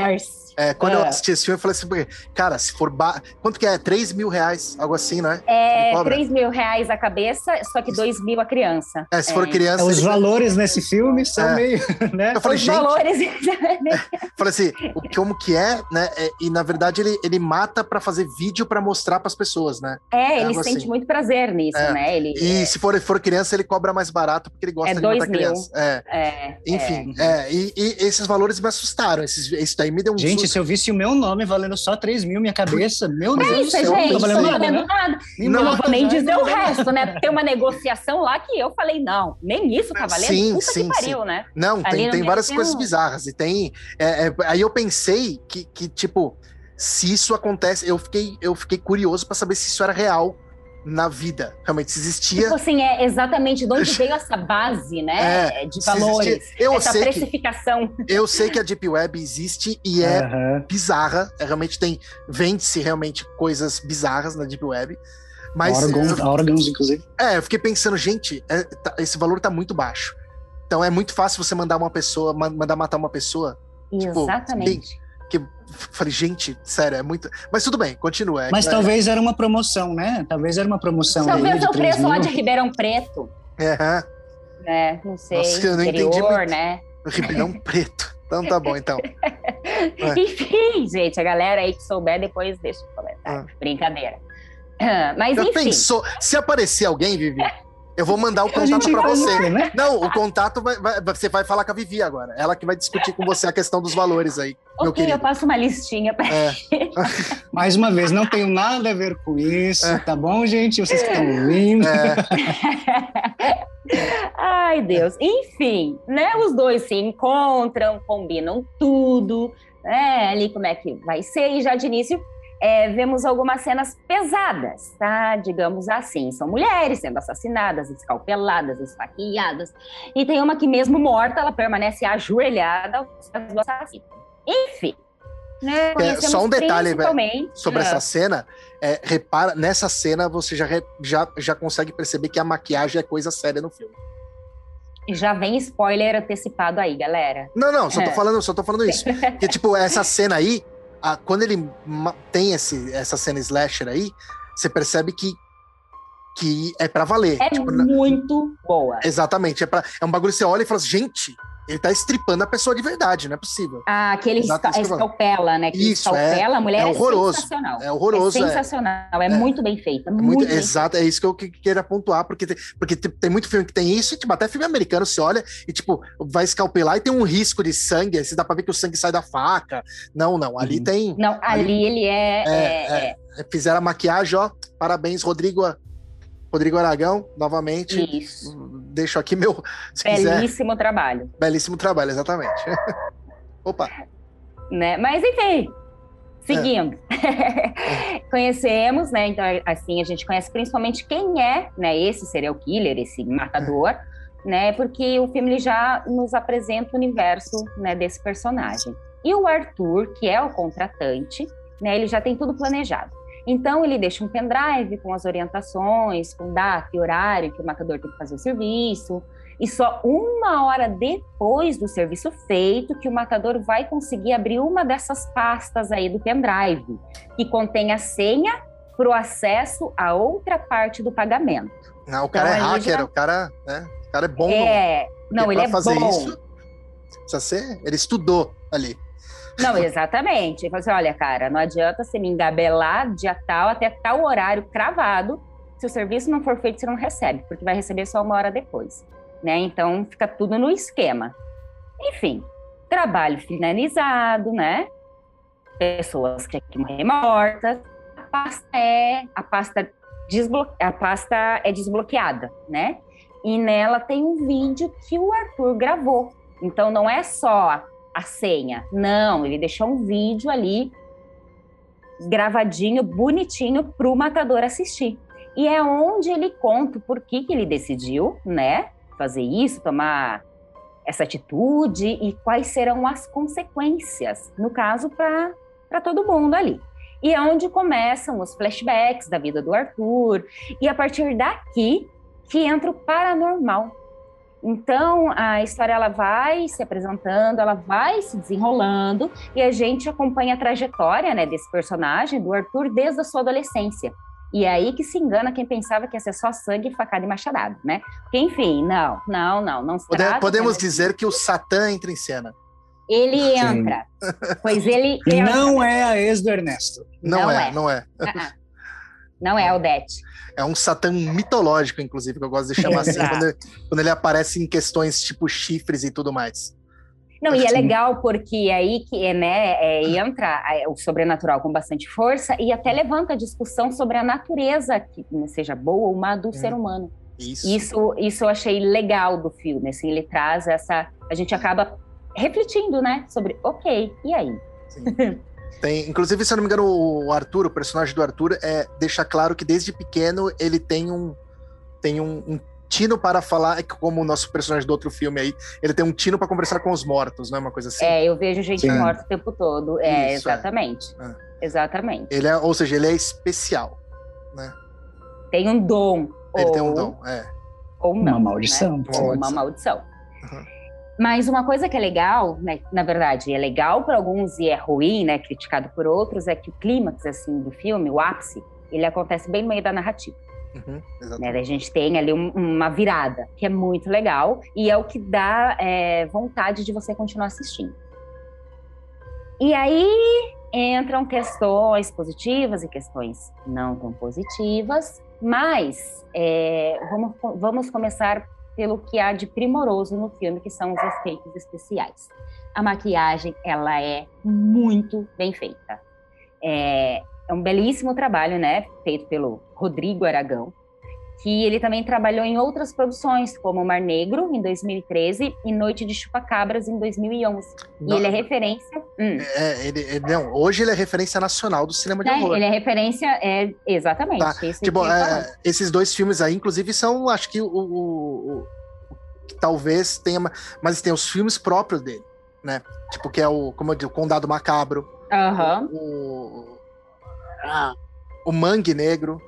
é, quando é. eu assisti esse filme, eu falei assim, cara, se for. Ba... Quanto que é? 3 mil reais, algo assim, né? É, 3 mil reais a cabeça, só que 2 mil a criança. É, se for é. criança. Os ele... valores nesse filme são é. meio. Né? Eu falei, Os gente. valores. falei assim, como que é, né? e na verdade ele, ele mata para fazer vídeo para mostrar para as pessoas, né? É, ele sente assim. muito prazer nisso, né? Ele, e se for, for criança, ele cobra mais barato porque ele gosta de matar mil. criança. É. Enfim, e, e esses valores me assustaram. Esses, esse daí me deu um Gente, susto. se eu visse o meu nome valendo só 3 mil, minha cabeça, meu Deus do céu, gente, não tô valendo nada. Né? nada. Não, não vou nem dizer o resto, né? Tem uma negociação lá que eu falei, não, nem isso tá valendo. Sim, Puta sim, que pariu, sim. né? Não, tem, tem várias coisas um... bizarras. E tem. É, é, aí eu pensei que, que, tipo, se isso acontece, eu fiquei, eu fiquei curioso para saber se isso era real na vida. Realmente, se existia. Tipo assim, é exatamente de onde veio essa base, né? É, de valores. Eu essa sei precificação. Que, eu sei que a Deep Web existe e é uhum. bizarra. É, realmente tem. Vende-se realmente coisas bizarras na Deep Web. Mas. Órgãos, eu, órgãos inclusive. É, eu fiquei pensando, gente, é, tá, esse valor tá muito baixo. Então é muito fácil você mandar uma pessoa, mandar matar uma pessoa. Tipo, Exatamente. Tipo, que falei, gente, sério, é muito. Mas tudo bem, continua. Mas é, talvez era uma promoção, né? Talvez era uma promoção. Talvez o preço lá de Ribeirão Preto. É. É, não sei. Nossa, eu não interior, entendi. Muito. né? Ribeirão Preto. Então tá bom, então. é. Enfim, gente, a galera aí que souber, depois deixa o comentário. Ah. Brincadeira. Mas eu enfim. Pensou, se aparecer alguém, Vivi, Eu vou mandar o contato para você. Né? Não, o contato vai, vai, você vai falar com a Vivi agora. Ela que vai discutir com você a questão dos valores aí. Ok, eu passo uma listinha para é. Mais uma vez, não tenho nada a ver com isso, é. tá bom, gente? Vocês que estão ouvindo. É. Ai, Deus. Enfim, né? Os dois se encontram, combinam tudo, né? Ali como é que vai ser, e já de início é, vemos algumas cenas pesadas, tá? Digamos assim. São mulheres sendo assassinadas, escalpeladas, esfaqueadas. E tem uma que, mesmo morta, ela permanece ajoelhada aos pés do assassino. Enfim. Né? É, só um detalhe sobre é. essa cena. É, repara, nessa cena você já, já, já consegue perceber que a maquiagem é coisa séria no filme. Já vem spoiler antecipado aí, galera. Não, não, só tô é. falando, só tô falando isso. que, tipo, essa cena aí, a, quando ele tem esse, essa cena slasher aí, você percebe que que é para valer. É tipo, muito boa. Exatamente. É, pra, é um bagulho que você olha e fala assim, gente, ele tá estripando a pessoa de verdade, não é possível. Ah, aquele esca escalpela, né? Que Isso, escalpela é, a mulher é, é horroroso. É sensacional. É horroroso. É sensacional, é, é muito bem feita. É muito, muito exato, é isso que eu queria pontuar, porque, tem, porque tem muito filme que tem isso, e tipo, até filme americano se olha e, tipo, vai escalpelar e tem um risco de sangue, assim, dá pra ver que o sangue sai da faca. Não, não, ali uhum. tem. Não, ali, ali ele é, é, Fizeram a maquiagem, ó. Parabéns, Rodrigo. Rodrigo Aragão, novamente. Isso. Deixo aqui meu. Belíssimo quiser. trabalho. Belíssimo trabalho, exatamente. Opa. Né? Mas enfim, seguindo. É. Conhecemos, né? Então, assim, a gente conhece principalmente quem é, né? Esse serial killer, esse matador, é. né? Porque o filme já nos apresenta o universo né, desse personagem. E o Arthur, que é o contratante, né? Ele já tem tudo planejado. Então, ele deixa um pendrive com as orientações, com data e horário que o matador tem que fazer o serviço. E só uma hora depois do serviço feito que o matador vai conseguir abrir uma dessas pastas aí do pendrive, que contém a senha para o acesso a outra parte do pagamento. Não, o cara então, é hacker, já... o cara, né? O cara é bom. É, no... não, ele é fazer bom. Isso, precisa ser, ele estudou ali. Não, exatamente. Ele falou assim: olha, cara, não adianta você me engabelar dia tal até tal horário cravado. Se o serviço não for feito, você não recebe, porque vai receber só uma hora depois. Né? Então fica tudo no esquema. Enfim, trabalho finalizado, né? Pessoas que aqui morrer mortas. A pasta é a pasta desblo... a pasta é desbloqueada, né? E nela tem um vídeo que o Arthur gravou. Então não é só a senha. Não, ele deixou um vídeo ali gravadinho, bonitinho para o matador assistir. E é onde ele conta por que, que ele decidiu, né, fazer isso, tomar essa atitude e quais serão as consequências, no caso, para todo mundo ali. E é onde começam os flashbacks da vida do Arthur, e a partir daqui que entra o paranormal, então, a história ela vai se apresentando, ela vai se desenrolando e a gente acompanha a trajetória né, desse personagem, do Arthur, desde a sua adolescência. E é aí que se engana quem pensava que ia ser só sangue, facada e machadado, né? Porque, enfim, não, não, não, não se Pode, Podemos dizer que o Satã entra em cena. Ele entra, pois ele entra. Não é a ex do Ernesto. Não, não é, é, não é. Uh -uh. Não é Odete. É um Satã mitológico, inclusive, que eu gosto de chamar assim, quando ele, quando ele, aparece em questões tipo chifres e tudo mais. Não, e é legal porque é aí que né, é, entra o sobrenatural com bastante força e até levanta a discussão sobre a natureza, que seja boa ou má, do hum, ser humano. Isso. isso. Isso eu achei legal do filme, assim, ele traz essa... A gente acaba refletindo, né, sobre, ok, e aí? Tem, inclusive, se eu não me engano, o Arthur, o personagem do Arthur, é, deixa claro que desde pequeno ele tem um, tem um, um tino para falar, é como o nosso personagem do outro filme aí, ele tem um tino para conversar com os mortos, não é uma coisa assim? É, eu vejo gente Sim. morta o tempo todo. É, Isso, é. exatamente. É. Exatamente. Ele é, ou seja, ele é especial, né? Tem um dom. Ele ou... tem um dom, é. Ou não. Uma maldição. Né? Ou uma maldição. Uhum. Mas uma coisa que é legal, né, na verdade, é legal para alguns e é ruim, né, criticado por outros, é que o clímax assim do filme, o ápice, ele acontece bem no meio da narrativa. Uhum, né, a gente tem ali um, uma virada, que é muito legal e é o que dá é, vontade de você continuar assistindo. E aí entram questões positivas e questões não tão positivas, Mas é, vamos, vamos começar pelo que há de primoroso no filme, que são os efeitos especiais. A maquiagem, ela é muito bem feita. É, é um belíssimo trabalho, né, feito pelo Rodrigo Aragão, que ele também trabalhou em outras produções, como Mar Negro, em 2013, e Noite de Chupacabras, em 2011. Não, e ele é referência... Hum. É, ele, ele, não, hoje ele é referência nacional do cinema de é, horror. Ele é referência, é, exatamente. Tá. Tipo, é, esses dois filmes aí, inclusive, são, acho que, o, o, o talvez tenha... Mas tem os filmes próprios dele, né? Tipo, que é o, como eu digo, Condado Macabro, uhum. o, o, o Mangue Negro,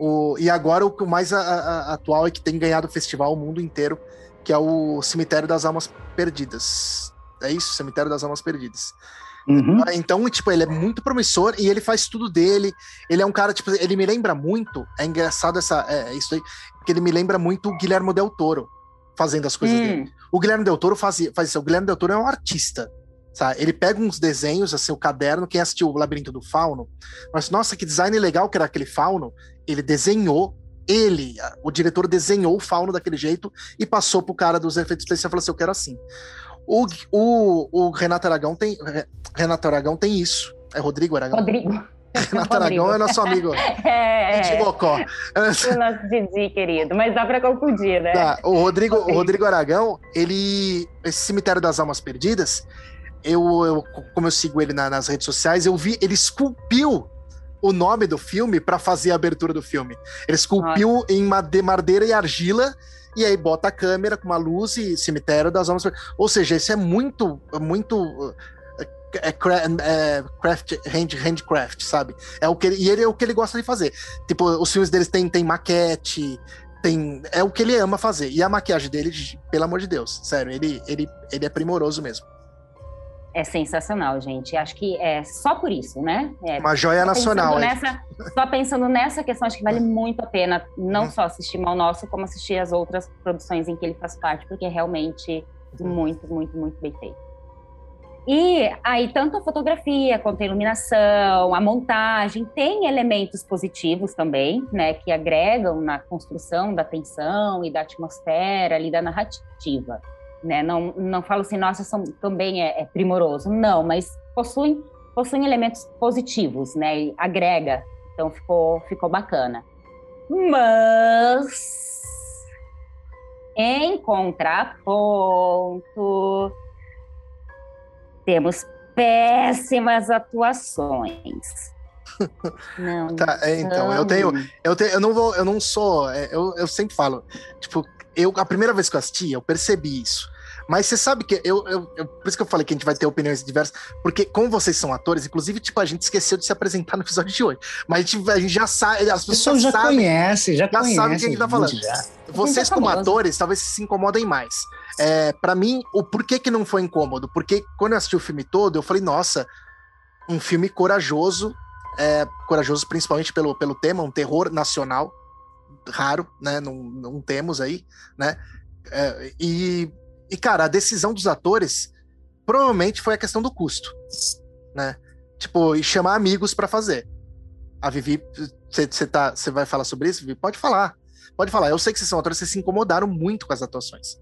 o, e agora o mais a, a, atual é que tem ganhado o festival o mundo inteiro, que é o Cemitério das Almas Perdidas. É isso, Cemitério das Almas Perdidas. Uhum. Então, tipo, ele é muito promissor e ele faz tudo dele. Ele é um cara, tipo, ele me lembra muito. É engraçado essa, é, isso aí, porque ele me lembra muito o Guilherme Del Toro fazendo as coisas hum. dele. O Guilherme Del Toro faz, faz isso. O Guilherme Del Toro é um artista. Sabe? Ele pega uns desenhos, assim, o caderno, quem assistiu o Labirinto do Fauno, mas nossa, que design legal que era aquele fauno. Ele desenhou, ele, o diretor desenhou o fauno daquele jeito e passou pro cara dos efeitos especiais e falou assim: eu quero assim. O, o, o Renato Aragão tem. Renato Aragão tem isso. É Rodrigo Aragão? Rodrigo. Renato Aragão é nosso amigo. É, é. Bocó. O nosso Didi, querido. Mas dá pra confundir, né? Tá. O Rodrigo, o Rodrigo Aragão, ele. Esse Cemitério das Almas Perdidas, eu, eu, como eu sigo ele na, nas redes sociais, eu vi, ele esculpiu o nome do filme para fazer a abertura do filme. Ele esculpiu Nossa. em madeira e argila e aí bota a câmera com uma luz e cemitério das almas. Ou seja, isso é muito, muito é, é, é craft, hand, handcraft, sabe? É o que ele, e ele é o que ele gosta de fazer. Tipo, os filmes deles tem, tem maquete, tem é o que ele ama fazer. E a maquiagem dele, pelo amor de Deus, sério, ele, ele, ele é primoroso mesmo é sensacional, gente. Acho que é só por isso, né? É, Uma joia nacional. Nessa, só pensando nessa questão, acho que vale muito a pena não uhum. só assistir Mal Nosso, como assistir as outras produções em que ele faz parte, porque é realmente uhum. muito, muito, muito bem feito. E aí, tanto a fotografia quanto a iluminação, a montagem, tem elementos positivos também, né, que agregam na construção da tensão e da atmosfera ali da narrativa né? Não, não falo assim, nossa, são, também é, é primoroso. Não, mas possuem, possuem elementos positivos, né? E agrega. Então ficou, ficou bacana. Mas em contraponto, temos péssimas atuações. Não. tá, é, então, eu tenho, eu tenho, eu não vou, eu não sou, é, eu, eu sempre falo, tipo, eu, a primeira vez que eu assisti, eu percebi isso. Mas você sabe que eu, eu, eu, Por isso que eu falei que a gente vai ter opiniões diversas. Porque, como vocês são atores, inclusive, tipo, a gente esqueceu de se apresentar no episódio de hoje. Mas a gente, a gente já sabe. As pessoas já sabem, conhece, já, já conhece. sabem o que a gente tá falando. Já. Vocês, como atores, talvez se incomodem mais. É, para mim, o porquê que não foi incômodo? Porque quando eu assisti o filme todo, eu falei, nossa, um filme corajoso. É, corajoso principalmente pelo, pelo tema, um terror nacional raro, né? Não, não temos aí, né? É, e, e, cara, a decisão dos atores provavelmente foi a questão do custo, né? Tipo, e chamar amigos para fazer. A Vivi, você tá, vai falar sobre isso, Vivi? Pode falar. Pode falar. Eu sei que vocês são atores, vocês se incomodaram muito com as atuações.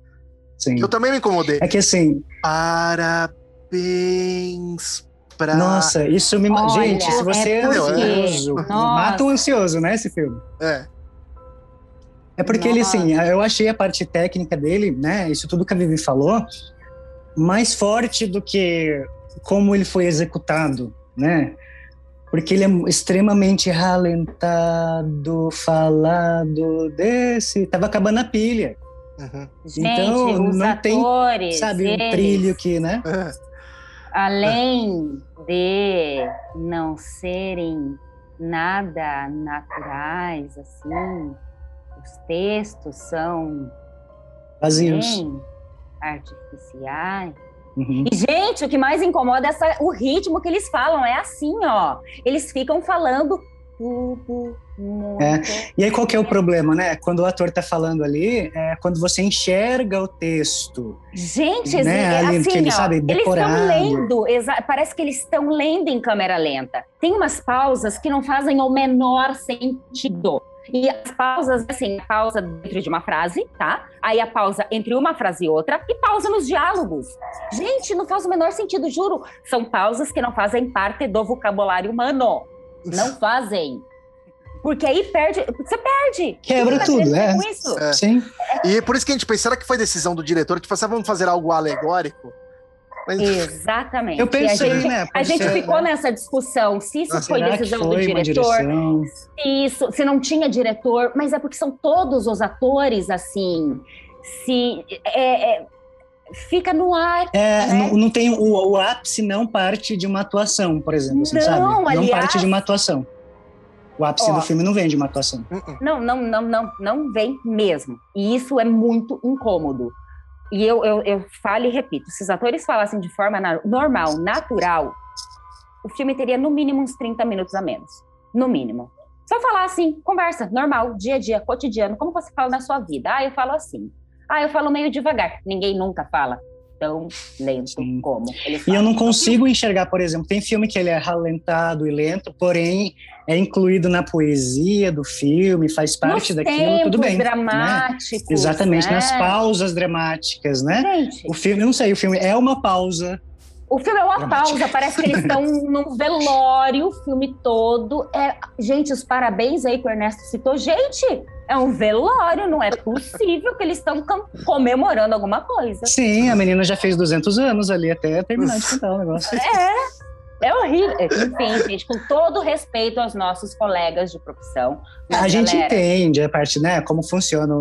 Sim. Eu também me incomodei. É que assim. Parabéns pra. Nossa, isso me. Olha, Gente, se você é, é ansioso, mata o ansioso, né? Esse filme. É. É porque Nossa. ele, assim, eu achei a parte técnica dele, né? Isso tudo que a Vivi falou, mais forte do que como ele foi executado, né? Porque ele é extremamente ralentado, falado desse. Tava acabando a pilha. Uhum. Gente, então, não atores, tem, sabe, eles, um trilho que, né? Além de não serem nada naturais, assim, os textos são vazios, artificiais. Uhum. E, gente, o que mais incomoda é essa, o ritmo que eles falam. É assim, ó. Eles ficam falando tudo muito. É. E aí, qual que é o problema, né? Quando o ator tá falando ali, é quando você enxerga o texto. Gente, né? ali, assim, ele, ó, sabe, eles estão lendo, parece que eles estão lendo em câmera lenta. Tem umas pausas que não fazem o menor sentido. E as pausas, assim, pausa dentro de uma frase, tá? Aí a pausa entre uma frase e outra, e pausa nos diálogos. Gente, não faz o menor sentido, juro. São pausas que não fazem parte do vocabulário humano. Não fazem. Porque aí perde, você perde. Quebra tudo, é. é. Sim. E por isso que a gente pensa, será que foi decisão do diretor? Tipo, vamos fazer algo alegórico? Mas... Exatamente. Eu pensei, a gente, né? A gente ser, ficou né? nessa discussão se isso ah, foi decisão foi do diretor, se isso, se não tinha diretor, mas é porque são todos os atores assim. Se é, é, fica no ar. É, né? não, não, tem o, o, ápice não parte de uma atuação, por exemplo, assim, não, sabe? Não aliás, parte de uma atuação. O ápice ó, do filme não vem de uma atuação. Não, não, não, não, não vem mesmo. E isso é muito incômodo. E eu, eu, eu falo e repito: se os atores falassem de forma normal, natural, o filme teria no mínimo uns 30 minutos a menos. No mínimo. Só falar assim, conversa, normal, dia a dia, cotidiano, como você fala na sua vida? Ah, eu falo assim. Ah, eu falo meio devagar. Ninguém nunca fala tão lento Sim. como ele fala. E eu não consigo enxergar, por exemplo, tem filme que ele é ralentado e lento, porém é incluído na poesia do filme, faz parte Nos daquilo, tudo bem. Dramáticos. Né? Exatamente, né? nas pausas dramáticas, né? Gente, o filme, eu não sei, o filme é uma pausa. O filme é uma dramática. pausa, parece que eles estão num velório, o filme todo. É, gente, os parabéns aí que o Ernesto citou. Gente, é um velório, não é possível que eles estão comemorando alguma coisa. Sim, a menina já fez 200 anos ali até terminar de cantar o negócio. É. É horrível. Enfim, gente, com todo respeito aos nossos colegas de profissão. A galera... gente entende a parte, né? Como funciona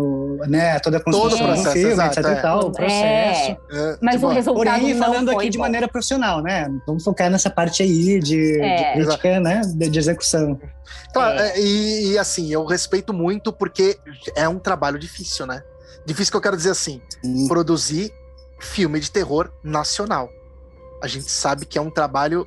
né, toda a construção todo do filme, exato, etc. É. Tal, o processo. É, é, mas tipo, o resultado Porém, falando aqui bom. de maneira profissional, né? Vamos focar nessa parte aí de, é. de crítica, né? De, de execução. Claro, é. e, e assim, eu respeito muito porque é um trabalho difícil, né? Difícil que eu quero dizer assim, hum. produzir filme de terror nacional. A gente sabe que é um trabalho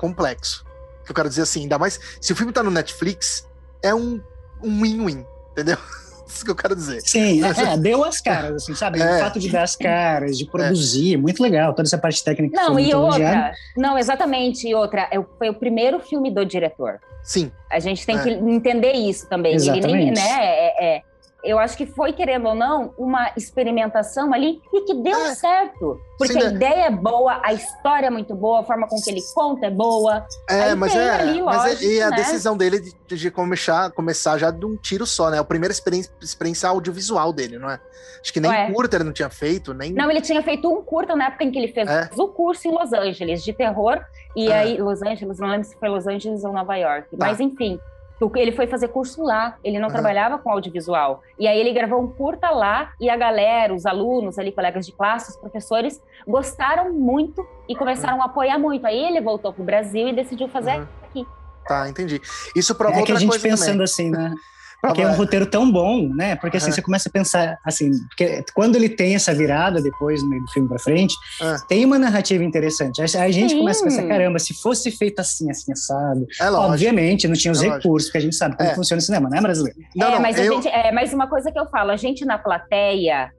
complexo. Que eu quero dizer assim, ainda mais se o filme tá no Netflix, é um win-win, entendeu? Isso que eu quero dizer. Sim, é, é, deu as caras, assim, sabe? É. O fato de dar as caras, de produzir, é. muito legal, toda essa parte técnica. Não, e outra, não, exatamente, e outra, é foi o primeiro filme do diretor. Sim. A gente tem é. que entender isso também. Exatamente. Ele nem, né, é, é eu acho que foi, querendo ou não, uma experimentação ali e que deu é. certo. Porque Sim, a né? ideia é boa, a história é muito boa, a forma com que ele conta é boa. É, mas é. Ali, mas lógico, é, e a né? decisão dele de, de, começar, começar já de um tiro só, né? A primeira experiência, experiência audiovisual dele, não é? Acho que nem é. curta ele não tinha feito, nem. Não, ele tinha feito um curta na época em que ele fez é. o curso em Los Angeles de terror. E é. aí, Los Angeles, não lembro se foi Los Angeles ou Nova York. Tá. Mas enfim ele foi fazer curso lá, ele não uhum. trabalhava com audiovisual. E aí ele gravou um curta lá e a galera, os alunos ali, colegas de classe, os professores, gostaram muito e começaram uhum. a apoiar muito. Aí ele voltou pro Brasil e decidiu fazer uhum. aqui. Tá, entendi. Isso prova é outra que a gente coisa pensando também. assim, né? Porque é um roteiro tão bom, né? Porque assim, uhum. você começa a pensar, assim, porque quando ele tem essa virada depois, no meio do filme pra frente, uhum. tem uma narrativa interessante. A, a gente Sim. começa a pensar, caramba, se fosse feito assim, assim, assado. É Obviamente, não tinha os é recursos, lógico. porque a gente sabe como é. funciona o cinema, né, brasileiro? Não, é, não, mas eu... a gente, é, mas uma coisa que eu falo, a gente na plateia,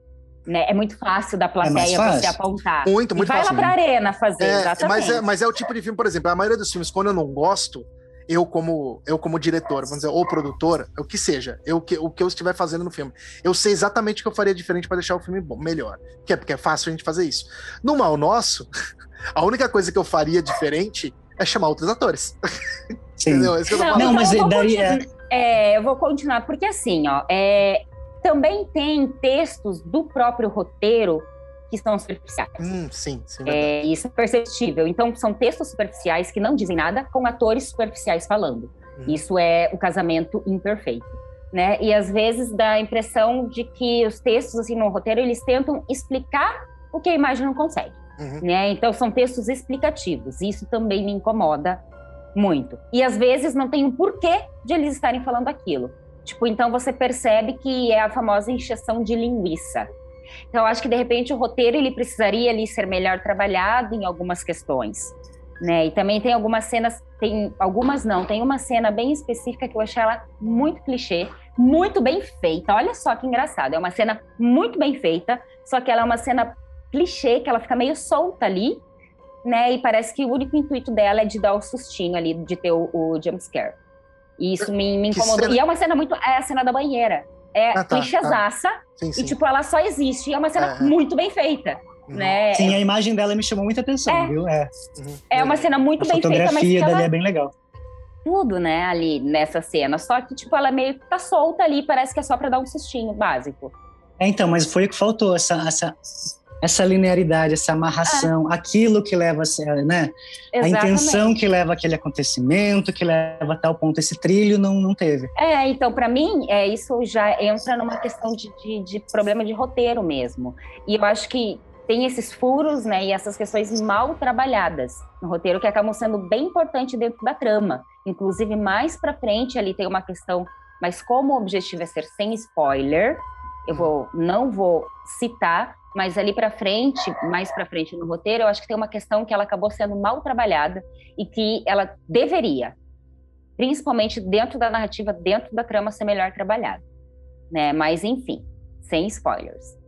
né, é muito fácil da plateia é você apontar. Muito, muito e vai fácil. Vai lá pra arena fazer, é, exatamente. Mas é, mas é o tipo de filme, por exemplo, a maioria dos filmes, quando eu não gosto, eu como eu como diretor, vamos dizer, ou produtor, o que seja, eu que o que eu estiver fazendo no filme, eu sei exatamente o que eu faria diferente para deixar o filme bom, melhor. Que é porque é fácil a gente fazer isso. No mal nosso, a única coisa que eu faria diferente é chamar outros atores. Sim. Entendeu? É não, não, mas então daí é... é... eu vou continuar porque assim, ó, é, também tem textos do próprio roteiro que são superficiais. Hum, sim, sim. É, isso é perceptível. Então, são textos superficiais que não dizem nada, com atores superficiais falando. Hum. Isso é o casamento imperfeito. Né? E às vezes dá a impressão de que os textos assim no roteiro eles tentam explicar o que a imagem não consegue, uhum. né? Então são textos explicativos. Isso também me incomoda muito. E às vezes não tem um porquê de eles estarem falando aquilo. Tipo, então você percebe que é a famosa injeção de linguiça. Então, acho que de repente o roteiro ele precisaria ali ser melhor trabalhado em algumas questões, né? E também tem algumas cenas, tem algumas não, tem uma cena bem específica que eu achei ela muito clichê, muito bem feita. Olha só que engraçado, é uma cena muito bem feita, só que ela é uma cena clichê que ela fica meio solta ali, né? E parece que o único intuito dela é de dar o sustinho ali, de ter o, o jump scare. E isso me, me incomodou. E é uma cena muito. É a cena da banheira. É ah, tá, clichêsaça. Tá. Sim, sim. E, tipo, ela só existe. E é uma cena é. muito bem feita. Uhum. Né? Sim, a imagem dela me chamou muita atenção, é. viu? É. Uhum. é uma cena muito a bem feita. A fotografia dali ela... é bem legal. Tudo, né, ali nessa cena. Só que, tipo, ela meio que tá solta ali, parece que é só pra dar um sustinho básico. É, então, mas foi o que faltou, essa, essa essa linearidade, essa amarração, é. aquilo que leva, né? Exatamente. A intenção que leva aquele acontecimento, que leva a tal ponto, esse trilho não, não teve. É, então, para mim, é, isso já entra numa questão de, de, de, problema de roteiro mesmo. E eu acho que tem esses furos, né, e essas questões mal trabalhadas no roteiro que acabam sendo bem importantes dentro da trama. Inclusive, mais para frente ali tem uma questão, mas como o objetivo é ser sem spoiler, eu vou, não vou citar, mas ali para frente, mais para frente no roteiro, eu acho que tem uma questão que ela acabou sendo mal trabalhada e que ela deveria, principalmente dentro da narrativa, dentro da trama, ser melhor trabalhada, né? Mas enfim, sem spoilers.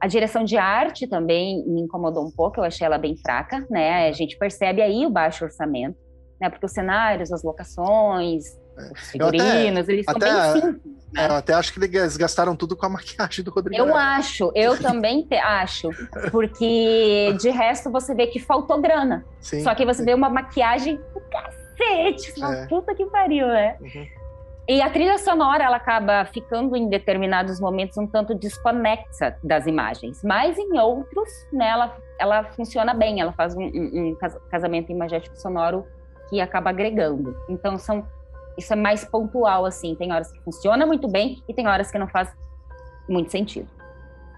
A direção de arte também me incomodou um pouco, eu achei ela bem fraca, né? A gente percebe aí o baixo orçamento, né? Porque os cenários, as locações, os figurinos, até, eles são até, bem simples. Né? Eu até acho que eles gastaram tudo com a maquiagem do Rodrigo. Eu acho, eu também te, acho. Porque de resto você vê que faltou grana. Sim, Só que você sim. vê uma maquiagem do cacete. É. Puta que pariu, né? Uhum. E a trilha sonora ela acaba ficando em determinados momentos um tanto desconexa das imagens, mas em outros, né, ela, ela funciona bem, ela faz um, um, um casamento imagético sonoro que acaba agregando. Então são isso é mais pontual, assim. Tem horas que funciona muito bem e tem horas que não faz muito sentido.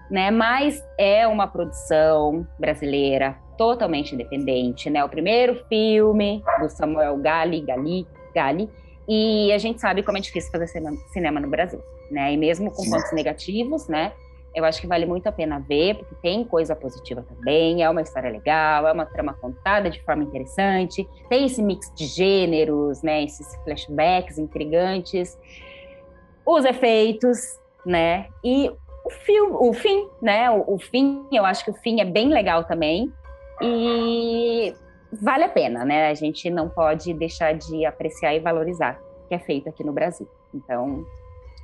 Né? Mas é uma produção brasileira totalmente independente, né? O primeiro filme do Samuel Gali, Gali, Gali, e a gente sabe como é difícil fazer cinema no Brasil, né? E mesmo com pontos negativos, né? Eu acho que vale muito a pena ver, porque tem coisa positiva também, é uma história legal, é uma trama contada de forma interessante, tem esse mix de gêneros, né, esses flashbacks intrigantes, os efeitos, né, e o, o fim, né, o, o fim, eu acho que o fim é bem legal também, e vale a pena, né, a gente não pode deixar de apreciar e valorizar o que é feito aqui no Brasil. Então,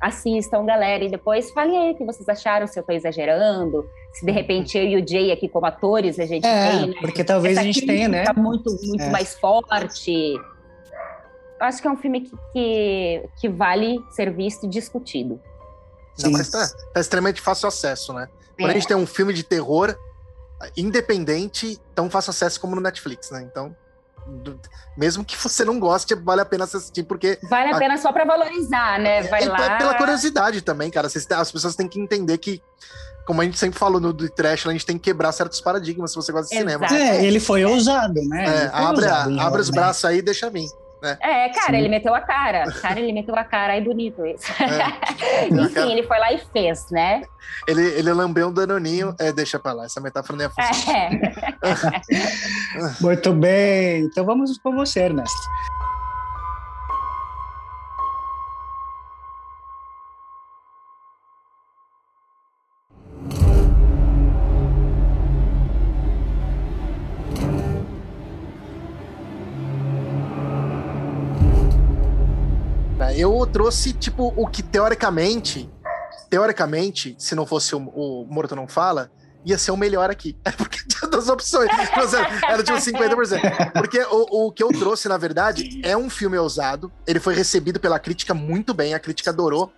assistam, galera, e depois falem aí o que vocês acharam, se eu estou exagerando, se de repente eu e o Jay aqui como atores a gente é, tem, né? porque talvez Essa a gente tenha, né? muito, muito é. mais forte. Eu acho que é um filme que, que, que vale ser visto e discutido. Não, mas tá, tá, extremamente fácil acesso, né? Quando é. a gente tem um filme de terror independente, tão fácil acesso como no Netflix, né? Então mesmo que você não goste, vale a pena assistir, porque. Vale a, a... pena só para valorizar, né? É, Vai é, lá. pela curiosidade também, cara. As pessoas têm que entender que, como a gente sempre falou no do Trash, a gente tem que quebrar certos paradigmas se você gosta de Exato. cinema. É, ele foi ousado, né? É, abre, ousado, abre os braços aí e deixa vir. Né? É, cara, Sim. ele meteu a cara. Cara, ele meteu a cara. Aí bonito isso. É. Enfim, ele foi lá e fez, né? Ele, ele lambeu um danoninho. É, deixa pra lá, essa metáfora nem é funcionar. É. Muito bem. Então vamos com você, Ernesto. Trouxe, tipo, o que teoricamente, teoricamente, se não fosse o, o Morto Não Fala, ia ser o melhor aqui. É porque tinha duas opções. Era tipo 50%. Porque o, o que eu trouxe, na verdade, é um filme ousado. Ele foi recebido pela crítica muito bem, a crítica adorou.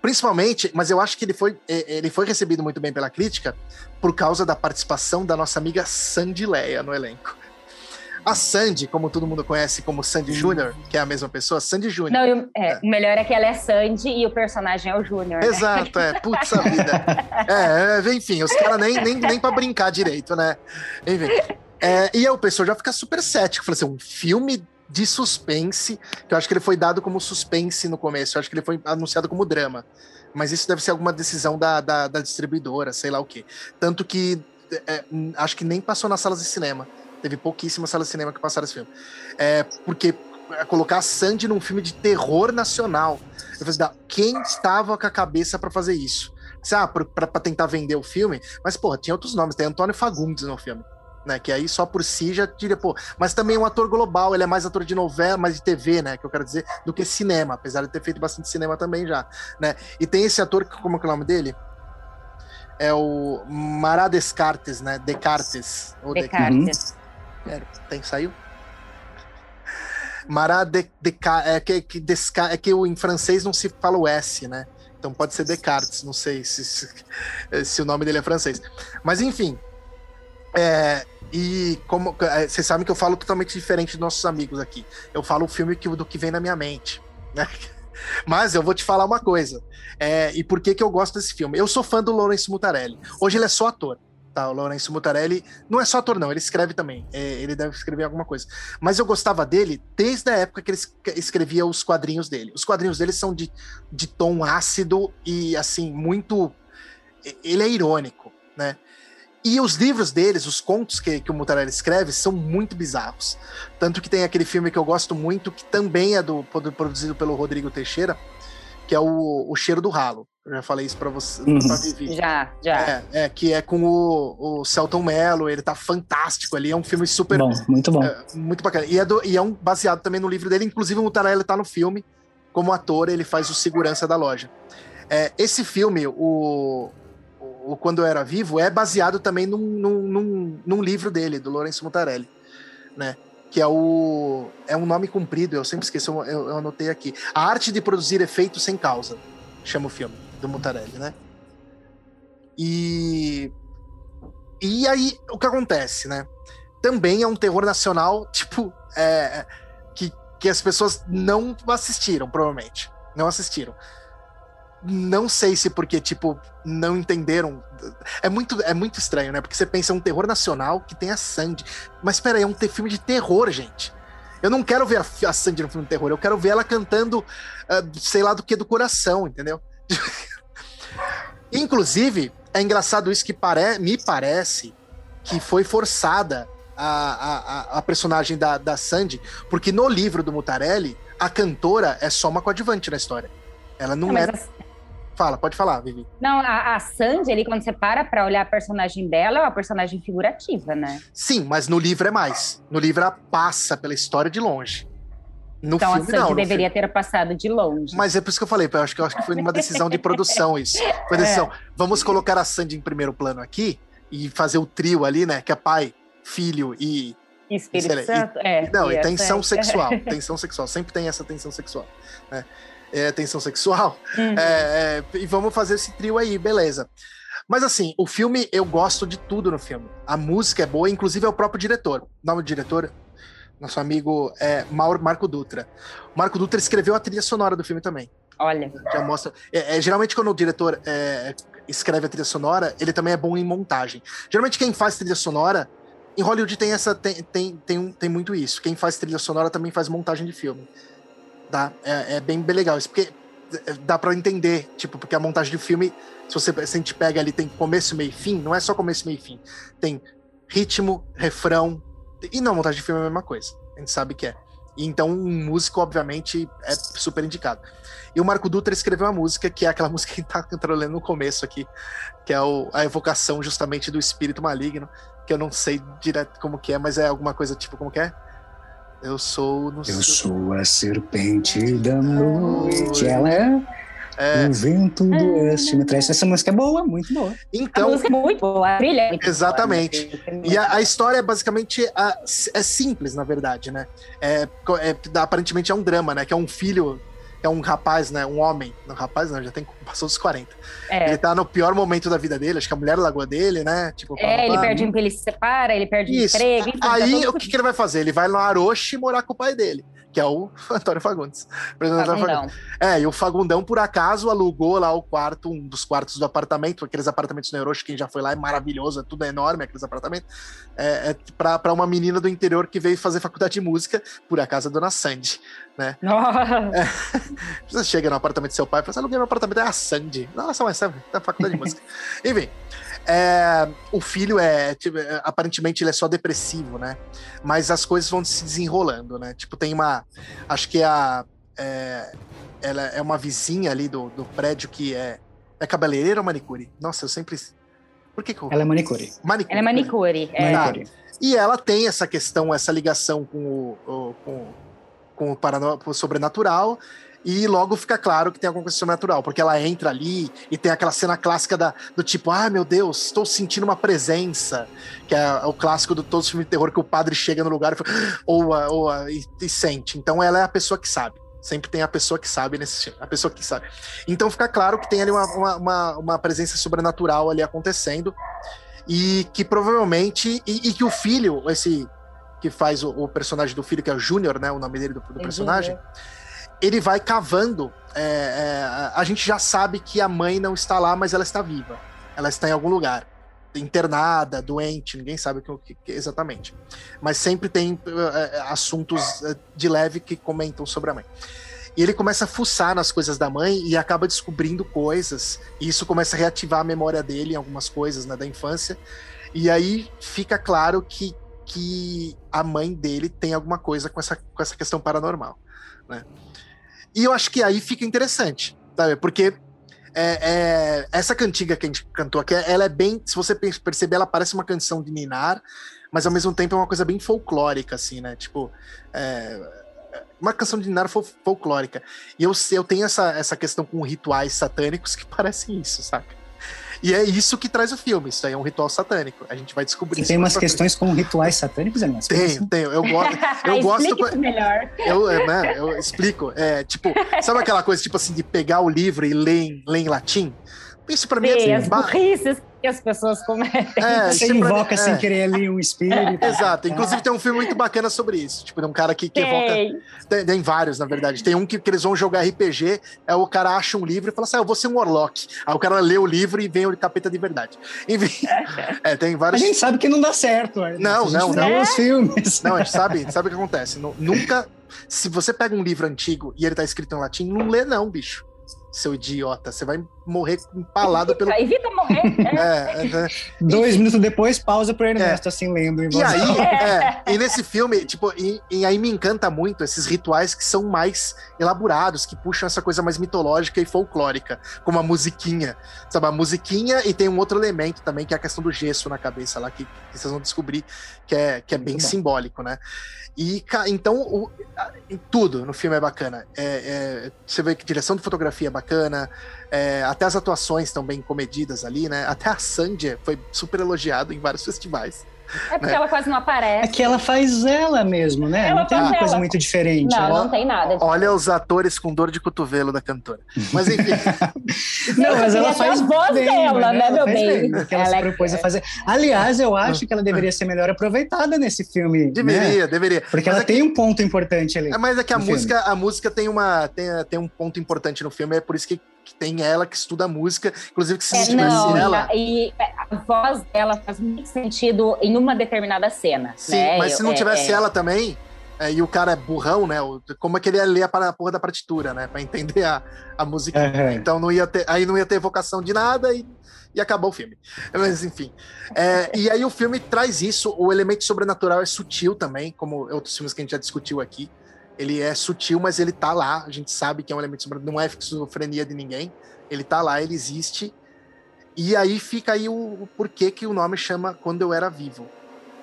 Principalmente, mas eu acho que ele foi, é, ele foi recebido muito bem pela crítica por causa da participação da nossa amiga Sandy Leia no elenco. A Sandy, como todo mundo conhece como Sandy Júnior, que é a mesma pessoa, Sandy Júnior. Não, é, é. o melhor é que ela é Sandy e o personagem é o Júnior. Né? Exato, é. Putz a vida. É, é, enfim, os caras nem, nem, nem pra brincar direito, né? Enfim. É, e aí o pessoal já fica super cético. Fala assim, um filme de suspense, que eu acho que ele foi dado como suspense no começo, eu acho que ele foi anunciado como drama. Mas isso deve ser alguma decisão da, da, da distribuidora, sei lá o quê. Tanto que é, acho que nem passou nas salas de cinema. Teve pouquíssimas salas de cinema que passaram esse filme. É, porque é, colocar a Sandy num filme de terror nacional. Eu falei assim, quem estava com a cabeça para fazer isso? Ah, pra, tentar vender o filme. Mas, porra, tinha outros nomes. Tem Antônio Fagundes no filme. né? Que aí só por si já diria, pô, mas também é um ator global, ele é mais ator de novela, mais de TV, né? Que eu quero dizer, do que cinema, apesar de ter feito bastante cinema também já, né? E tem esse ator, como é, é o nome dele? É o Mará Descartes, né? Descartes. Ou Descartes. É, tem, saiu? Mará de, de, é, que, que, desca, é que em francês não se fala o S, né? Então pode ser Descartes, não sei se, se, se o nome dele é francês. Mas enfim. É, e como é, vocês sabem que eu falo totalmente diferente dos nossos amigos aqui. Eu falo o filme que, do que vem na minha mente. Né? Mas eu vou te falar uma coisa. É, e por que, que eu gosto desse filme? Eu sou fã do Lawrence Mutarelli. Hoje ele é só ator. Tá, o Lourenço Mutarelli não é só ator, não, ele escreve também. É, ele deve escrever alguma coisa. Mas eu gostava dele desde a época que ele escrevia os quadrinhos dele. Os quadrinhos dele são de, de tom ácido e, assim, muito. Ele é irônico, né? E os livros deles, os contos que, que o Mutarelli escreve, são muito bizarros. Tanto que tem aquele filme que eu gosto muito, que também é do, produzido pelo Rodrigo Teixeira, que é o, o Cheiro do Ralo. Eu já falei isso pra você, uhum. pra Vivi. Já, já. É, é, que é com o, o Celton Mello, ele tá fantástico ali, é um filme super... Bom, muito bom. É, muito bacana. E é, do, e é um baseado também no livro dele, inclusive o Mutarelli tá no filme, como ator, ele faz o segurança da loja. É, esse filme, o, o Quando Eu Era Vivo, é baseado também num, num, num, num livro dele, do Lourenço Mutarelli, né? Que é o. É um nome comprido, eu sempre esqueci, eu, eu anotei aqui. A Arte de Produzir Efeitos Sem Causa, chama o filme, do Mutarelli, né? E. E aí, o que acontece, né? Também é um terror nacional, tipo, é, que, que as pessoas não assistiram, provavelmente. Não assistiram não sei se porque, tipo, não entenderam. É muito, é muito estranho, né? Porque você pensa, é um terror nacional que tem a Sandy. Mas espera aí, é um filme de terror, gente. Eu não quero ver a, a Sandy no filme de terror, eu quero ver ela cantando, uh, sei lá do que, do coração, entendeu? Inclusive, é engraçado isso que pare me parece que foi forçada a, a, a personagem da, da Sandy, porque no livro do Mutarelli, a cantora é só uma coadjuvante na história. Ela não, não é. Fala, pode falar, Vivi. Não, a, a Sandy, ali, quando você para pra olhar a personagem dela, é uma personagem figurativa, né? Sim, mas no livro é mais. No livro ela passa pela história de longe. No então filme, a Sandy não, deveria ter passado de longe. Mas é por isso que eu falei, eu acho que, eu acho que foi uma decisão de produção isso. Foi decisão. É. Vamos colocar a Sandy em primeiro plano aqui e fazer o trio ali, né? Que é pai, filho e. Espírito Santo? E, é. Não, e tensão sexual. Tensão sexual. Sempre tem essa tensão sexual. Né? É, tensão sexual. Uhum. É, é, e vamos fazer esse trio aí, beleza. Mas assim, o filme, eu gosto de tudo no filme. A música é boa, inclusive é o próprio diretor. O nome do diretor, nosso amigo é Mauro Marco Dutra. O Marco Dutra escreveu a trilha sonora do filme também. Olha. Já mostra. É, é geralmente, quando o diretor é, escreve a trilha sonora, ele também é bom em montagem. Geralmente, quem faz trilha sonora. Em Hollywood tem essa tem, tem, tem, tem muito isso. Quem faz trilha sonora também faz montagem de filme. Tá? É, é bem, bem legal isso, porque é, dá para entender, tipo, porque a montagem do filme, se você se a gente pega ali, tem começo, meio e fim, não é só começo, meio e fim. Tem ritmo, refrão, e não, montagem de filme é a mesma coisa. A gente sabe que é. E então, um músico, obviamente, é super indicado. E o Marco Dutra escreveu uma música, que é aquela música que tá controlando no começo aqui, que é o, a evocação justamente do espírito maligno, que eu não sei direto como que é, mas é alguma coisa tipo, como que é? Eu sou no Eu sou a serpente da noite. Ela é. É. O vento do oeste me traz. Essa música é boa, muito boa. Então, a música é muito boa, brilhante. Exatamente. E a, a, história é basicamente a, é simples, na verdade, né? É, é, aparentemente é um drama, né? Que é um filho é um rapaz, né? Um homem. Não, rapaz não, já tem passou dos 40. É. Ele tá no pior momento da vida dele, acho que a mulher largou dele, né? Tipo, é, ele perde emprego, ele se separa, ele perde Isso. emprego. Enfim, Aí tá o que, que ele vai fazer? Ele vai no Aroshi morar com o pai dele que é o Antônio Fagundes. Fagundão. É, e o Fagundão, por acaso, alugou lá o quarto, um dos quartos do apartamento, aqueles apartamentos no Euroche, quem já foi lá é maravilhoso, é tudo enorme, aqueles apartamentos, é, é pra uma menina do interior que veio fazer faculdade de música, por acaso a dona Sandy, né? É, você chega no apartamento do seu pai e fala aluguei meu apartamento, é a Sandy. Nossa, mas é da faculdade de música. Enfim, é, o filho é, tipo, é, aparentemente ele é só depressivo, né? Mas as coisas vão se desenrolando, né? Tipo, tem uma, acho que a, é, ela é uma vizinha ali do, do prédio que é, é cabeleireira ou manicure? Nossa, eu sempre, por que, que eu... Ela é manicure. manicure. Ela é manicure. É. manicure. E ela tem essa questão, essa ligação com o, o com, com, o com o sobrenatural. E logo fica claro que tem alguma coisa sobrenatural, porque ela entra ali e tem aquela cena clássica da, do tipo, ah, meu Deus, estou sentindo uma presença, que é o clássico de todos os filmes de terror, que o padre chega no lugar e, ou, ou, e, e sente. Então ela é a pessoa que sabe. Sempre tem a pessoa que sabe nesse filme, a pessoa que sabe. Então fica claro que tem ali uma, uma, uma, uma presença sobrenatural ali acontecendo e que provavelmente e, e, que o filho, esse que faz o, o, personagem do filho, que é o Júnior, né, o nome dele do, do personagem, ele vai cavando. É, é, a gente já sabe que a mãe não está lá, mas ela está viva. Ela está em algum lugar. Internada, doente, ninguém sabe o que, que, exatamente. Mas sempre tem uh, assuntos uh, de leve que comentam sobre a mãe. E ele começa a fuçar nas coisas da mãe e acaba descobrindo coisas. E isso começa a reativar a memória dele em algumas coisas né, da infância. E aí fica claro que, que a mãe dele tem alguma coisa com essa, com essa questão paranormal. Né? E eu acho que aí fica interessante, sabe? Porque é, é, essa cantiga que a gente cantou aqui, ela é bem. Se você perceber, ela parece uma canção de Ninar, mas ao mesmo tempo é uma coisa bem folclórica, assim, né? Tipo. É, uma canção de Ninar folclórica. E eu, eu tenho essa, essa questão com rituais satânicos que parecem isso, saca? E é isso que traz o filme. Isso aí é um ritual satânico. A gente vai descobrir. Você tem umas questões com rituais satânicos, Elias? Tenho, tenho. Eu gosto. Eu gosto. melhor. Eu, é, né, eu explico. É, tipo, sabe aquela coisa, tipo assim, de pegar o livro e ler em, ler em latim? Isso para mim é as burrices que as pessoas cometem. É, Você invoca sem é. querer ali um espírito. Exato. Inclusive tem um filme muito bacana sobre isso. Tipo, tem um cara que, que evoca. Tem, tem, vários, na verdade. Tem um que, que, eles vão jogar RPG, é o cara acha um livro e fala assim: ah, eu vou ser um Warlock. Aí o cara lê o livro e vem o capeta de verdade. Enfim. é, tem vários. A gente sabe que não dá certo. Não, não, não. Os filmes. Não, a gente sabe, sabe o que acontece. Nunca. Se você pega um livro antigo e ele tá escrito em latim, não lê, não, bicho seu idiota. Você vai morrer empalado pelo. Evita morrer. É, é, é. Dois minutos depois, pausa pro Ernesto, é. assim, lendo. E aí, é, e nesse filme, tipo, e, e, aí me encanta muito esses rituais que são mais elaborados, que puxam essa coisa mais mitológica e folclórica, como a musiquinha. Sabe, a musiquinha e tem um outro elemento também, que é a questão do gesso na cabeça lá, que, que vocês vão descobrir que é, que é bem simbólico, né? E então o, tudo no filme é bacana. É, é, você vê que direção de fotografia é bacana, é, até as atuações estão bem comedidas ali, né? Até a Sandy foi super elogiado em vários festivais. É porque né? ela quase não aparece. É que ela faz ela mesmo, né? Ela não tem uma ela. coisa muito diferente. Não, ela... não tem nada. Olha os atores com dor de cotovelo da cantora. Mas enfim. não, mas ela faz a voz bem, dela, né, meu bem? que ela, ela se é propôs é... a fazer. Aliás, eu acho que ela deveria ser melhor aproveitada nesse filme. Deveria, né? deveria. Porque mas ela é tem que... um ponto importante ali. É, mas é que a música, a música tem uma tem, tem um ponto importante no filme, é por isso que que tem ela que estuda música, inclusive que se é, tivesse não, ela. E a voz dela faz muito sentido em uma determinada cena. Sim, né? mas se não é, tivesse é, ela também. É, e o cara é burrão, né? Como é que ele ia ler a, porra da partitura, né? Pra entender a, a música. É, então não ia ter, aí não ia ter evocação de nada e, e acabou o filme. Mas enfim. É, e aí o filme traz isso, o elemento sobrenatural é sutil também, como outros filmes que a gente já discutiu aqui. Ele é sutil, mas ele tá lá. A gente sabe que é um elemento sobrenatural, não é esquizofrenia de ninguém. Ele tá lá, ele existe. E aí fica aí o, o porquê que o nome chama Quando Eu Era Vivo.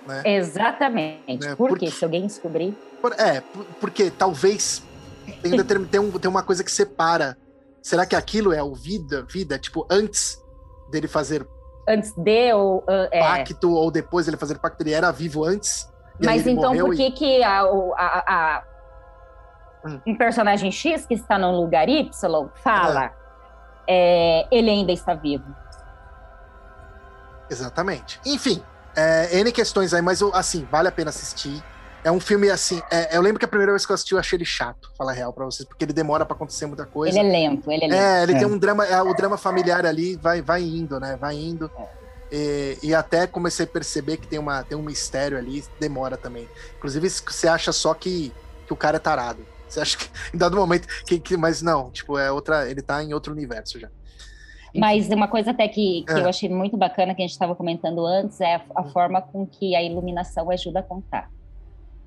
Né? Exatamente. Né? Por porque, se alguém descobrir. Por, é, porque talvez tem, tem, um, tem uma coisa que separa. Será que aquilo é o vida, vida, tipo, antes dele fazer antes de ou uh, é... pacto ou depois ele fazer pacto, ele era vivo antes. Mas então por que e... que a, a, a. um personagem X que está no lugar Y fala é. É, ele ainda está vivo? Exatamente. Enfim, é, N questões aí, mas assim, vale a pena assistir. É um filme assim. É, eu lembro que a primeira vez que eu assisti, eu achei ele chato, falar real pra vocês, porque ele demora para acontecer muita coisa. Ele é lento, ele é lento. É, ele é. tem um drama, é, o drama familiar ali vai, vai indo, né? Vai indo. E, e, até comecei a perceber que tem, uma, tem um mistério ali, demora também. Inclusive, você acha só que, que o cara é tarado. Você acha que em dado momento. Que, que, mas não, tipo, é outra. Ele tá em outro universo já. Mas uma coisa até que, que é. eu achei muito bacana que a gente estava comentando antes é a, a, hum. forma com que a iluminação ajuda a contar.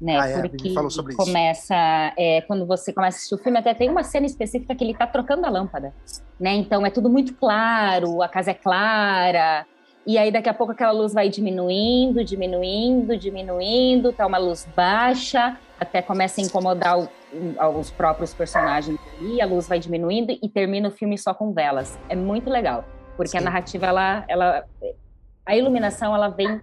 Né? Ah, é, Porque falou sobre começa, é, quando você começa a assistir o filme, até tem uma cena específica que ele está trocando a lâmpada, né? Então é tudo muito claro, a casa é clara, E aí, daqui a pouco, aquela luz vai diminuindo, diminuindo, diminuindo, tá uma luz baixa, até começa a incomodar o, os próprios personagens e a luz vai diminuindo e termina o filme só com velas. É muito legal, porque Sim. a narrativa, ela, ela, a iluminação, ela vem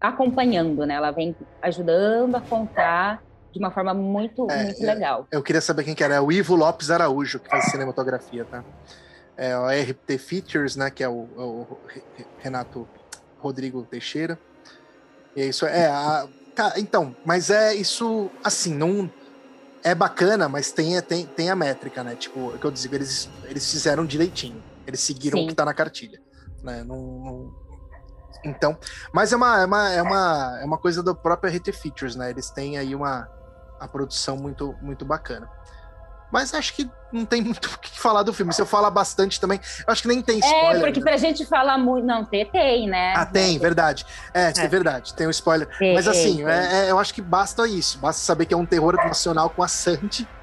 acompanhando, né? Ela vem ajudando a contar de uma forma muito, é, muito legal. Eu, eu queria saber quem que era. É o Ivo Lopes Araújo, que faz cinematografia, tá? é, o RT Features, né, que é o, é o, Renato Rodrigo Teixeira. E é isso é, a, então, mas é isso assim, não é bacana, mas tem, tem, tem a métrica, né? Tipo, o que eu digo, eles, eles fizeram direitinho. Eles seguiram Sim. o que tá na cartilha, né? Não, não, então, mas é uma, é uma, é uma, é uma coisa do próprio RT Features, né? Eles têm aí uma a produção muito, muito bacana. Mas acho que não tem muito o que falar do filme. Se eu falar bastante também, acho que nem tem é, spoiler. É, porque né? pra gente falar muito. Não, tem, tem, né? Ah, tem, verdade. É, é, é verdade, tem um spoiler. Tem, Mas assim. É, é, eu acho que basta isso. Basta saber que é um terror nacional com a Sandy.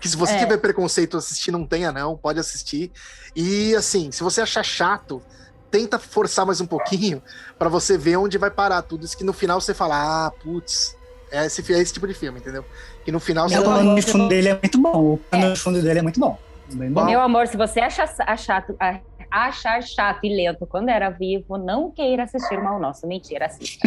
Que se você é. tiver preconceito assistir, não tenha, não, pode assistir. E assim, se você achar chato, tenta forçar mais um pouquinho para você ver onde vai parar tudo. Isso que no final você fala, ah, putz, é esse, é esse tipo de filme, entendeu? E no final você. O pano de fundo dele é muito bom. O pano é. de fundo dele é muito bom. bom. Meu amor, se você acha, chato, achar chato e lento quando era vivo, não queira assistir Mal Nosso. Mentira, assista.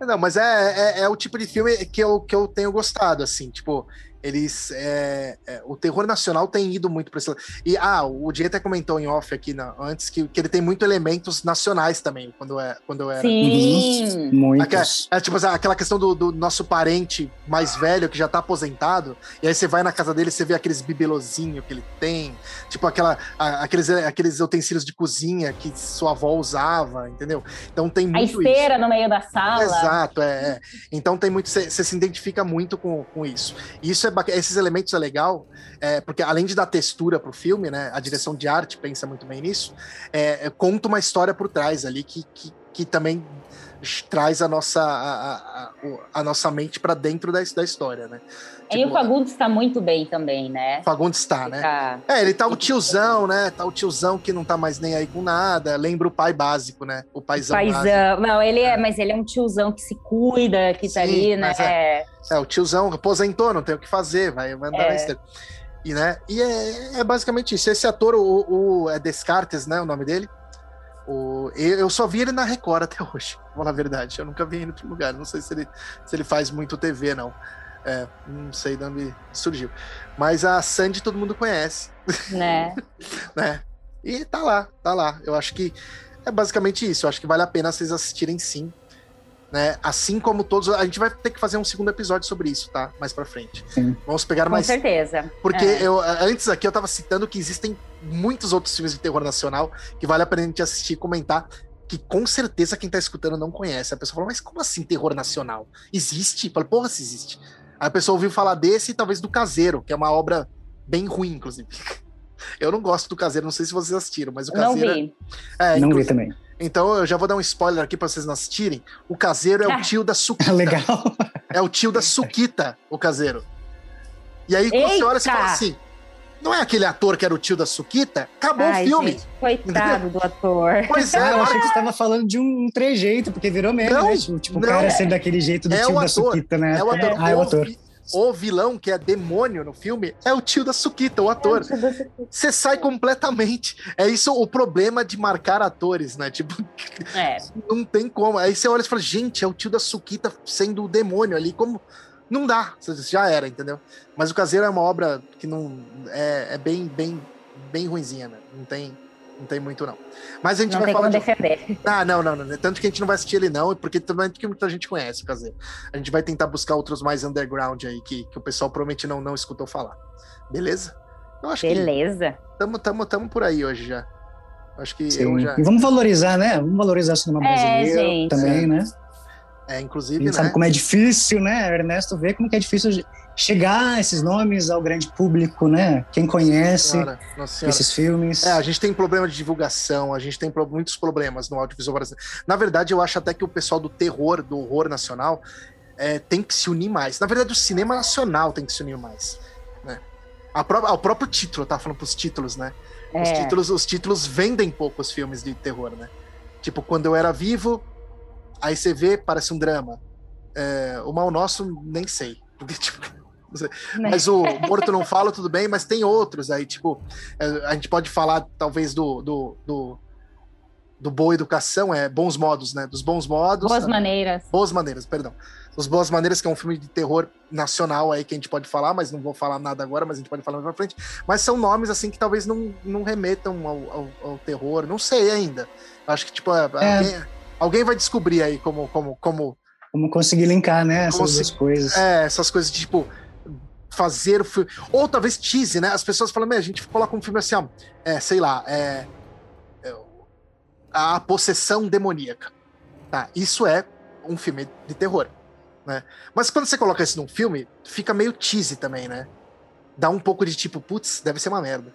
não, mas é, é, é, o tipo de filme que eu, que eu tenho gostado, assim, tipo, eles é, é, o terror nacional tem ido muito para esse lado. E ah, o Diego até comentou em off aqui na, antes que, que ele tem muito elementos nacionais também quando é quando eu era. Sim, uhum. Aquela, é, tipo aquela questão do, do, nosso parente mais velho que já tá aposentado e aí você vai na casa dele você vê aqueles bibelozinhos que ele tem, tipo aquela a, aqueles aqueles utensílios de cozinha que sua avó usava, entendeu? Então tem muito a esteira isso. no meio da sala. Exato, é. é. Então tem muito você se identifica muito com, com isso. Isso é esses elementos é legal, é, porque além de dar textura pro filme, né, a direção de arte pensa muito bem nisso, é, é conta uma história por trás ali que, que, que também traz a nossa, a, a, a nossa mente para dentro da, da história, né? Tipo, e o Fagundes está muito bem também, né? Fagundes está, né? Tá... É, ele tá o tiozão, né? Tá o tiozão que não tá mais nem aí com nada. Lembra o pai básico, né? O paizão. Paizão. Básico. Não, ele é, é, mas ele é um tiozão que se cuida, que tá Sim, tá ali, né? É. é. o tiozão aposentou, não tem o que fazer, vai andar é. E, né? e é, é, basicamente isso. Esse ator, o, o, é Descartes, né? O nome dele. O, eu só vi ele na Record até hoje, vou falar a verdade. Eu nunca vi ele em outro lugar. Não sei se ele, se ele faz muito TV, não. É, não sei de onde surgiu. Mas a Sandy todo mundo conhece. Né? né? E tá lá, tá lá. Eu acho que é basicamente isso. Eu acho que vale a pena vocês assistirem sim. Né? Assim como todos. A gente vai ter que fazer um segundo episódio sobre isso, tá? Mais pra frente. Sim. Vamos pegar mais. Com certeza. Porque é. eu, antes aqui eu tava citando que existem muitos outros filmes de terror nacional que vale a pena a gente assistir e comentar. Que com certeza quem tá escutando não conhece. A pessoa fala, mas como assim terror nacional? Existe? Fala, porra, se existe. Aí a pessoa ouviu falar desse e talvez do Caseiro, que é uma obra bem ruim, inclusive. Eu não gosto do Caseiro, não sei se vocês assistiram, mas o Caseiro. Não vi. É, não vi também. Então eu já vou dar um spoiler aqui para vocês não assistirem. O Caseiro é o tio da Suquita. Legal. É o tio da Suquita, o Caseiro. E aí, quando você olha, você fala assim: não é aquele ator que era o tio da Suquita? Acabou Ai, o filme. Gente, coitado Entendeu? do ator. Pois é. eu achei que você estava falando de um trejeito, porque virou mesmo, não, né? Tipo, o cara sendo daquele jeito do é tio da Suquita, né? É o ator. Ah, é o ator o vilão, que é demônio no filme, é o tio da Sukita, o ator. Você sai completamente. É isso o problema de marcar atores, né? Tipo, é. não tem como. Aí você olha e fala, gente, é o tio da Sukita sendo o demônio ali. Como. Não dá. Já era, entendeu? Mas o Caseiro é uma obra que não. É, é bem, bem, bem ruinzinha, né? Não tem não tem muito, não. Mas a gente não vai falar. de... defender. Ah, não, não, não. Tanto que a gente não vai assistir ele, não, porque também que muita gente conhece o Caseiro. A gente vai tentar buscar outros mais underground aí que, que o pessoal provavelmente não, não escutou falar. Beleza? Eu acho Beleza. Que tamo, tamo, tamo por aí hoje já. Acho que Sim. eu já. E vamos valorizar, né? Vamos valorizar o cinema é, brasileiro gente. também, é. né? É, inclusive. A gente né? sabe como é difícil, né? Ernesto vê como é difícil chegar esses nomes ao grande público, né? Quem conhece senhora, senhora. esses filmes. É, a gente tem problema de divulgação, a gente tem muitos problemas no audiovisual brasileiro. Na verdade, eu acho até que o pessoal do terror, do horror nacional, é, tem que se unir mais. Na verdade, o cinema nacional tem que se unir mais. Né? A pró o próprio título, eu tava falando pros títulos, né? É. Os, títulos, os títulos vendem poucos filmes de terror, né? Tipo, quando eu era vivo, aí você vê, parece um drama. É, o Mal Nosso, nem sei. Porque, tipo? Mas o Morto Não Fala, tudo bem, mas tem outros aí, tipo, é, a gente pode falar, talvez, do, do, do do Boa Educação, é Bons Modos, né? Dos Bons Modos. Boas Maneiras. Boas Maneiras, perdão. Os Boas Maneiras, que é um filme de terror nacional aí que a gente pode falar, mas não vou falar nada agora, mas a gente pode falar mais pra frente. Mas são nomes, assim, que talvez não, não remetam ao, ao, ao terror. Não sei ainda. Acho que, tipo, é. alguém, alguém, vai descobrir aí como. como, como como conseguir linkar, né? Essas duas coisas. É, essas coisas de, tipo, fazer o filme. Ou talvez tease, né? As pessoas falam, a gente coloca um filme assim, ó, é, sei lá, é, é, a possessão demoníaca. Tá, isso é um filme de terror. Né? Mas quando você coloca isso num filme, fica meio cheesy também, né? Dá um pouco de tipo, putz, deve ser uma merda.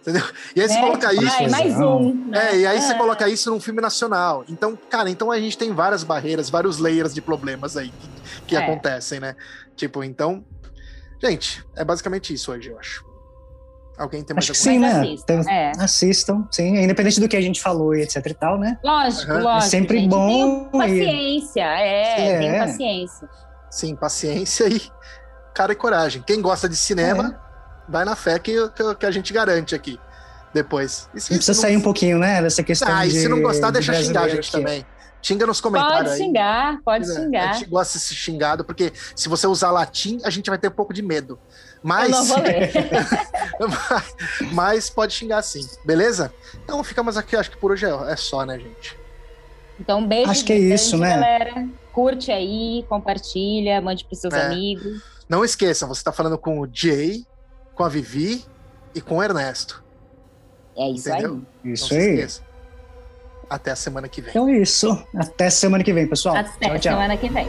Entendeu? E aí é, você coloca isso. mais um. Né? É, e aí é. você coloca isso num filme nacional. Então, cara, então a gente tem várias barreiras, vários layers de problemas aí que, que é. acontecem, né? Tipo, então. Gente, é basicamente isso hoje, eu acho. Alguém tem mais Acho que sim, né? Assistam, tem, é. assistam, sim, independente do que a gente falou e etc e tal, né? Lógico, uhum. lógico. É sempre gente, bom. paciência, e... é, tem paciência. Sim, paciência e cara e coragem. Quem gosta de cinema, é. vai na fé que, que, a gente garante aqui depois. E se, precisa não... sair um pouquinho, né, dessa questão Ah, e se não gostar, de deixa xingar a gente aqui. também. Xinga nos comentários. Pode xingar, pode é, xingar. A gente gosta de ser xingado, porque se você usar latim, a gente vai ter um pouco de medo. Mas. Eu não vou ler. mas pode xingar sim, beleza? Então ficamos aqui, acho que por hoje é, é só, né, gente? Então, beijo. Acho que é isso, né? Galera. Curte aí, compartilha, mande para seus é. amigos. Não esqueçam, você está falando com o Jay, com a Vivi e com o Ernesto. É isso Entendeu? aí. Isso aí. Até a semana que vem. Então é isso. Até semana que vem, pessoal. Até tchau, tchau. semana que vem.